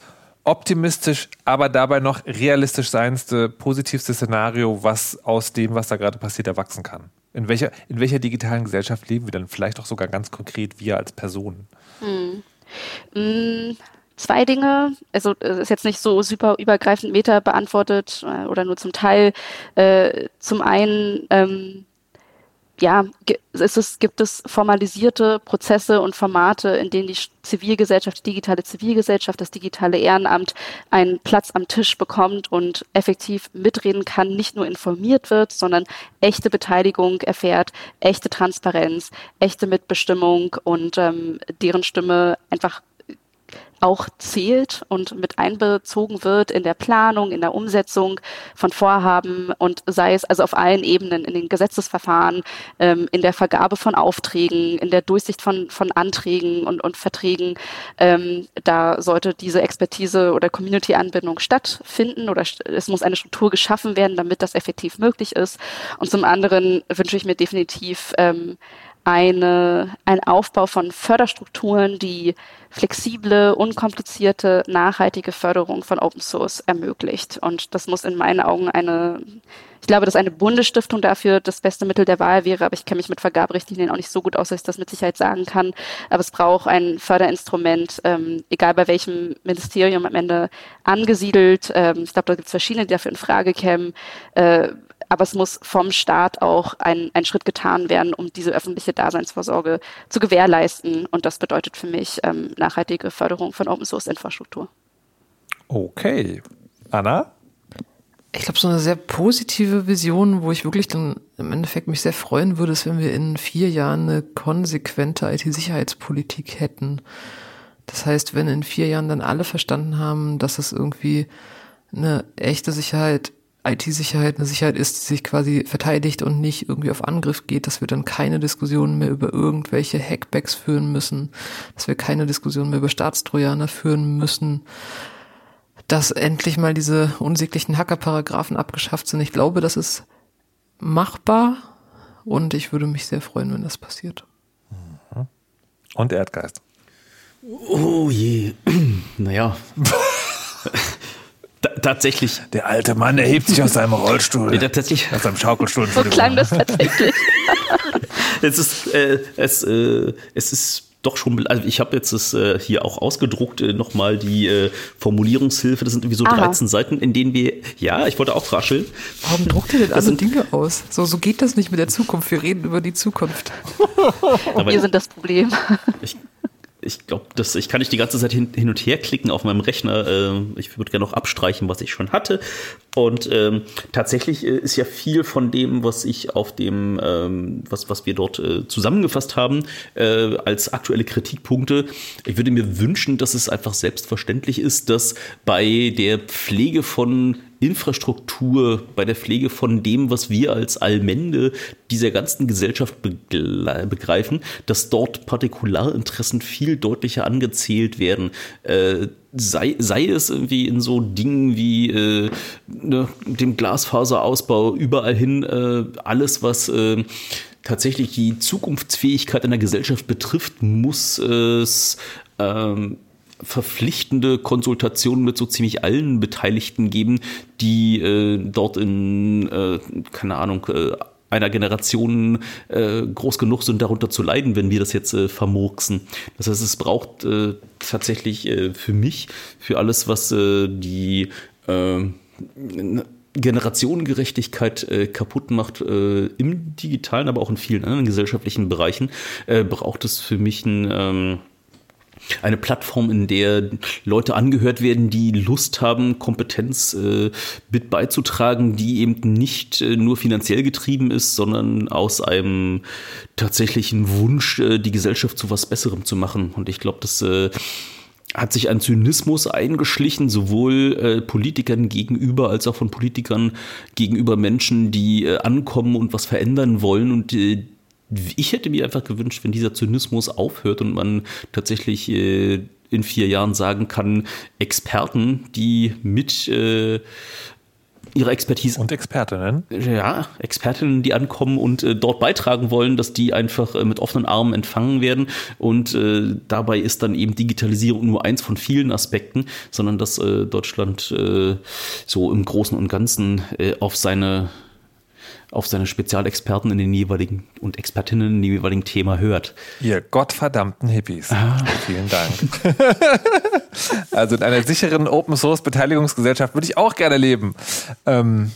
S1: optimistisch, aber dabei noch realistisch seinste, positivste Szenario, was aus dem, was da gerade passiert, erwachsen kann? In welcher, in welcher digitalen Gesellschaft leben wir dann? Vielleicht auch sogar ganz konkret wir als Personen. Hm.
S4: Hm, zwei Dinge. Also es ist jetzt nicht so super übergreifend Meta beantwortet äh, oder nur zum Teil. Äh, zum einen ähm, ja, ist es, gibt es formalisierte Prozesse und Formate, in denen die Zivilgesellschaft, die digitale Zivilgesellschaft, das digitale Ehrenamt einen Platz am Tisch bekommt und effektiv mitreden kann, nicht nur informiert wird, sondern echte Beteiligung erfährt, echte Transparenz, echte Mitbestimmung und ähm, deren Stimme einfach auch zählt und mit einbezogen wird in der Planung, in der Umsetzung von Vorhaben und sei es also auf allen Ebenen, in den Gesetzesverfahren, ähm, in der Vergabe von Aufträgen, in der Durchsicht von, von Anträgen und, und Verträgen. Ähm, da sollte diese Expertise oder Community-Anbindung stattfinden oder es muss eine Struktur geschaffen werden, damit das effektiv möglich ist. Und zum anderen wünsche ich mir definitiv ähm, eine, ein Aufbau von Förderstrukturen, die flexible, unkomplizierte, nachhaltige Förderung von Open Source ermöglicht. Und das muss in meinen Augen eine, ich glaube, dass eine Bundesstiftung dafür das beste Mittel der Wahl wäre, aber ich kenne mich mit Vergaberichtlinien auch nicht so gut aus, dass ich das mit Sicherheit sagen kann. Aber es braucht ein Förderinstrument, ähm, egal bei welchem Ministerium am Ende angesiedelt. Ähm, ich glaube, da gibt es verschiedene, die dafür in Frage kämen. Äh, aber es muss vom Staat auch ein, ein Schritt getan werden, um diese öffentliche Daseinsvorsorge zu gewährleisten. Und das bedeutet für mich ähm, nachhaltige Förderung von Open Source Infrastruktur.
S1: Okay. Anna?
S2: Ich glaube, so eine sehr positive Vision, wo ich wirklich dann im Endeffekt mich sehr freuen würde, ist, wenn wir in vier Jahren eine konsequente IT-Sicherheitspolitik hätten. Das heißt, wenn in vier Jahren dann alle verstanden haben, dass es irgendwie eine echte Sicherheit, IT-Sicherheit eine Sicherheit ist, die sich quasi verteidigt und nicht irgendwie auf Angriff geht, dass wir dann keine Diskussionen mehr über irgendwelche Hackbacks führen müssen, dass wir keine Diskussionen mehr über Staatstrojaner führen müssen, dass endlich mal diese unsäglichen Hackerparagraphen abgeschafft sind. Ich glaube, das ist machbar und ich würde mich sehr freuen, wenn das passiert.
S1: Und Erdgeist.
S3: Oh je. naja. tatsächlich.
S1: Der alte Mann erhebt sich aus seinem Rollstuhl.
S3: Ja, tatsächlich.
S1: Aus seinem Schaukelstuhl.
S4: So klang das tatsächlich.
S3: es ist, äh, es, äh, es ist doch schon, also ich habe jetzt das äh, hier auch ausgedruckt, äh, nochmal die äh, Formulierungshilfe. Das sind irgendwie so Aha. 13 Seiten, in denen wir, ja, ich wollte auch rascheln.
S2: Warum druckt ihr denn alle Dinge aus? So, so geht das nicht mit der Zukunft. Wir reden über die Zukunft.
S4: Aber wir sind das Problem.
S3: Ich, ich glaube, ich kann nicht die ganze Zeit hin, hin, und her klicken auf meinem Rechner. Äh, ich würde gerne noch abstreichen, was ich schon hatte. Und ähm, tatsächlich äh, ist ja viel von dem, was ich auf dem, ähm, was, was wir dort äh, zusammengefasst haben, äh, als aktuelle Kritikpunkte. Ich würde mir wünschen, dass es einfach selbstverständlich ist, dass bei der Pflege von Infrastruktur, bei der Pflege von dem, was wir als Allmende dieser ganzen Gesellschaft begreifen, dass dort Partikularinteressen viel deutlicher angezählt werden. Äh, sei, sei es irgendwie in so Dingen wie äh, ne, dem Glasfaserausbau überall hin, äh, alles, was tatsächlich die Zukunftsfähigkeit einer Gesellschaft betrifft, muss es ähm, verpflichtende Konsultationen mit so ziemlich allen Beteiligten geben, die äh, dort in, äh, keine Ahnung, äh, einer Generation äh, groß genug sind, darunter zu leiden, wenn wir das jetzt äh, vermurksen. Das heißt, es braucht äh, tatsächlich äh, für mich, für alles, was äh, die äh, Generationengerechtigkeit äh, kaputt macht, äh, im digitalen, aber auch in vielen anderen gesellschaftlichen Bereichen, äh, braucht es für mich ein ähm, eine Plattform, in der Leute angehört werden, die Lust haben, Kompetenz äh, mit beizutragen, die eben nicht äh, nur finanziell getrieben ist, sondern aus einem tatsächlichen Wunsch, äh, die Gesellschaft zu was Besserem zu machen. Und ich glaube, das äh, hat sich ein Zynismus eingeschlichen, sowohl äh, Politikern gegenüber als auch von Politikern gegenüber Menschen, die äh, ankommen und was verändern wollen und äh, ich hätte mir einfach gewünscht, wenn dieser Zynismus aufhört und man tatsächlich äh, in vier Jahren sagen kann, Experten, die mit äh, ihrer Expertise.
S1: Und Expertinnen.
S3: Ja, Expertinnen, die ankommen und äh, dort beitragen wollen, dass die einfach äh, mit offenen Armen empfangen werden. Und äh, dabei ist dann eben Digitalisierung nur eins von vielen Aspekten, sondern dass äh, Deutschland äh, so im Großen und Ganzen äh, auf seine auf seine Spezialexperten in den jeweiligen und Expertinnen in dem jeweiligen Thema hört.
S1: Ihr gottverdammten Hippies. Ah. Vielen Dank. also in einer sicheren Open Source Beteiligungsgesellschaft würde ich auch gerne leben. Ähm,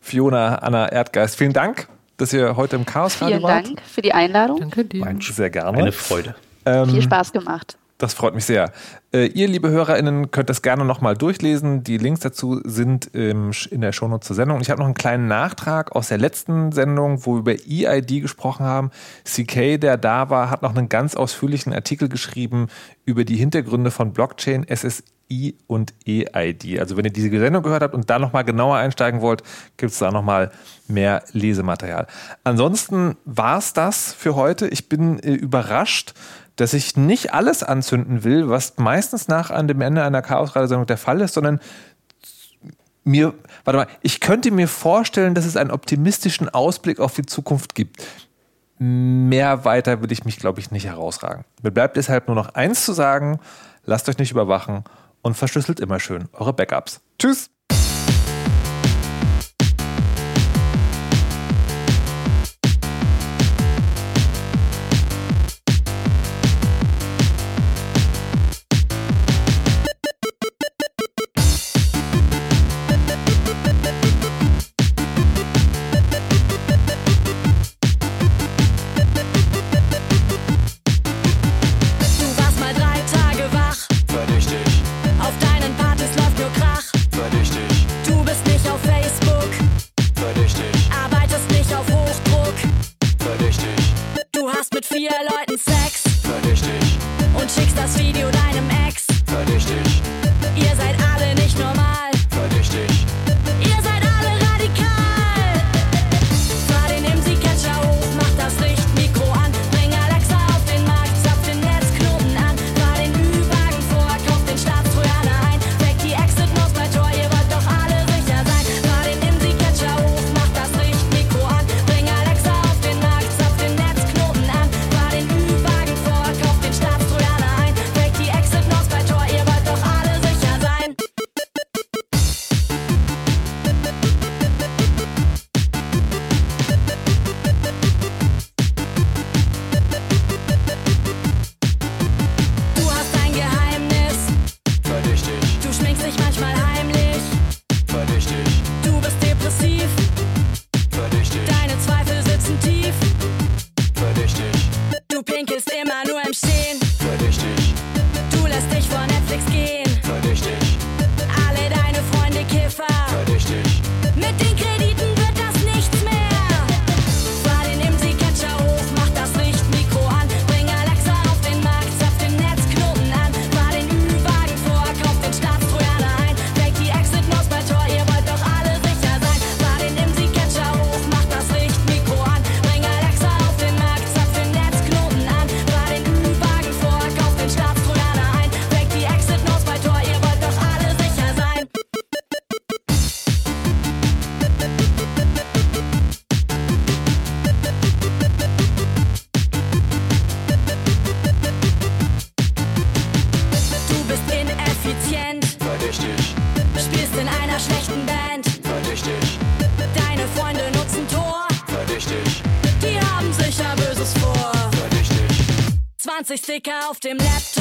S1: Fiona, Anna Erdgeist, vielen Dank, dass ihr heute im Chaos Radio
S4: wart. Vielen Dank für die Einladung.
S2: Danke dir.
S1: Sehr gerne.
S3: Eine Freude.
S4: Ähm, Viel Spaß gemacht.
S1: Das freut mich sehr. Äh, ihr, liebe HörerInnen, könnt das gerne nochmal durchlesen. Die Links dazu sind ähm, in der Shownote zur Sendung. Ich habe noch einen kleinen Nachtrag aus der letzten Sendung, wo wir über EID gesprochen haben. CK, der da war, hat noch einen ganz ausführlichen Artikel geschrieben über die Hintergründe von Blockchain, SSI und EID. Also wenn ihr diese Sendung gehört habt und da nochmal genauer einsteigen wollt, gibt es da nochmal mehr Lesematerial. Ansonsten war es das für heute. Ich bin äh, überrascht, dass ich nicht alles anzünden will, was meistens nach dem Ende einer Chaosradiosendung der Fall ist, sondern mir, warte mal, ich könnte mir vorstellen, dass es einen optimistischen Ausblick auf die Zukunft gibt. Mehr weiter will ich mich, glaube ich, nicht herausragen. Mir bleibt deshalb nur noch eins zu sagen: lasst euch nicht überwachen und verschlüsselt immer schön eure Backups. Tschüss!
S5: 20 Sticker auf dem Laptop,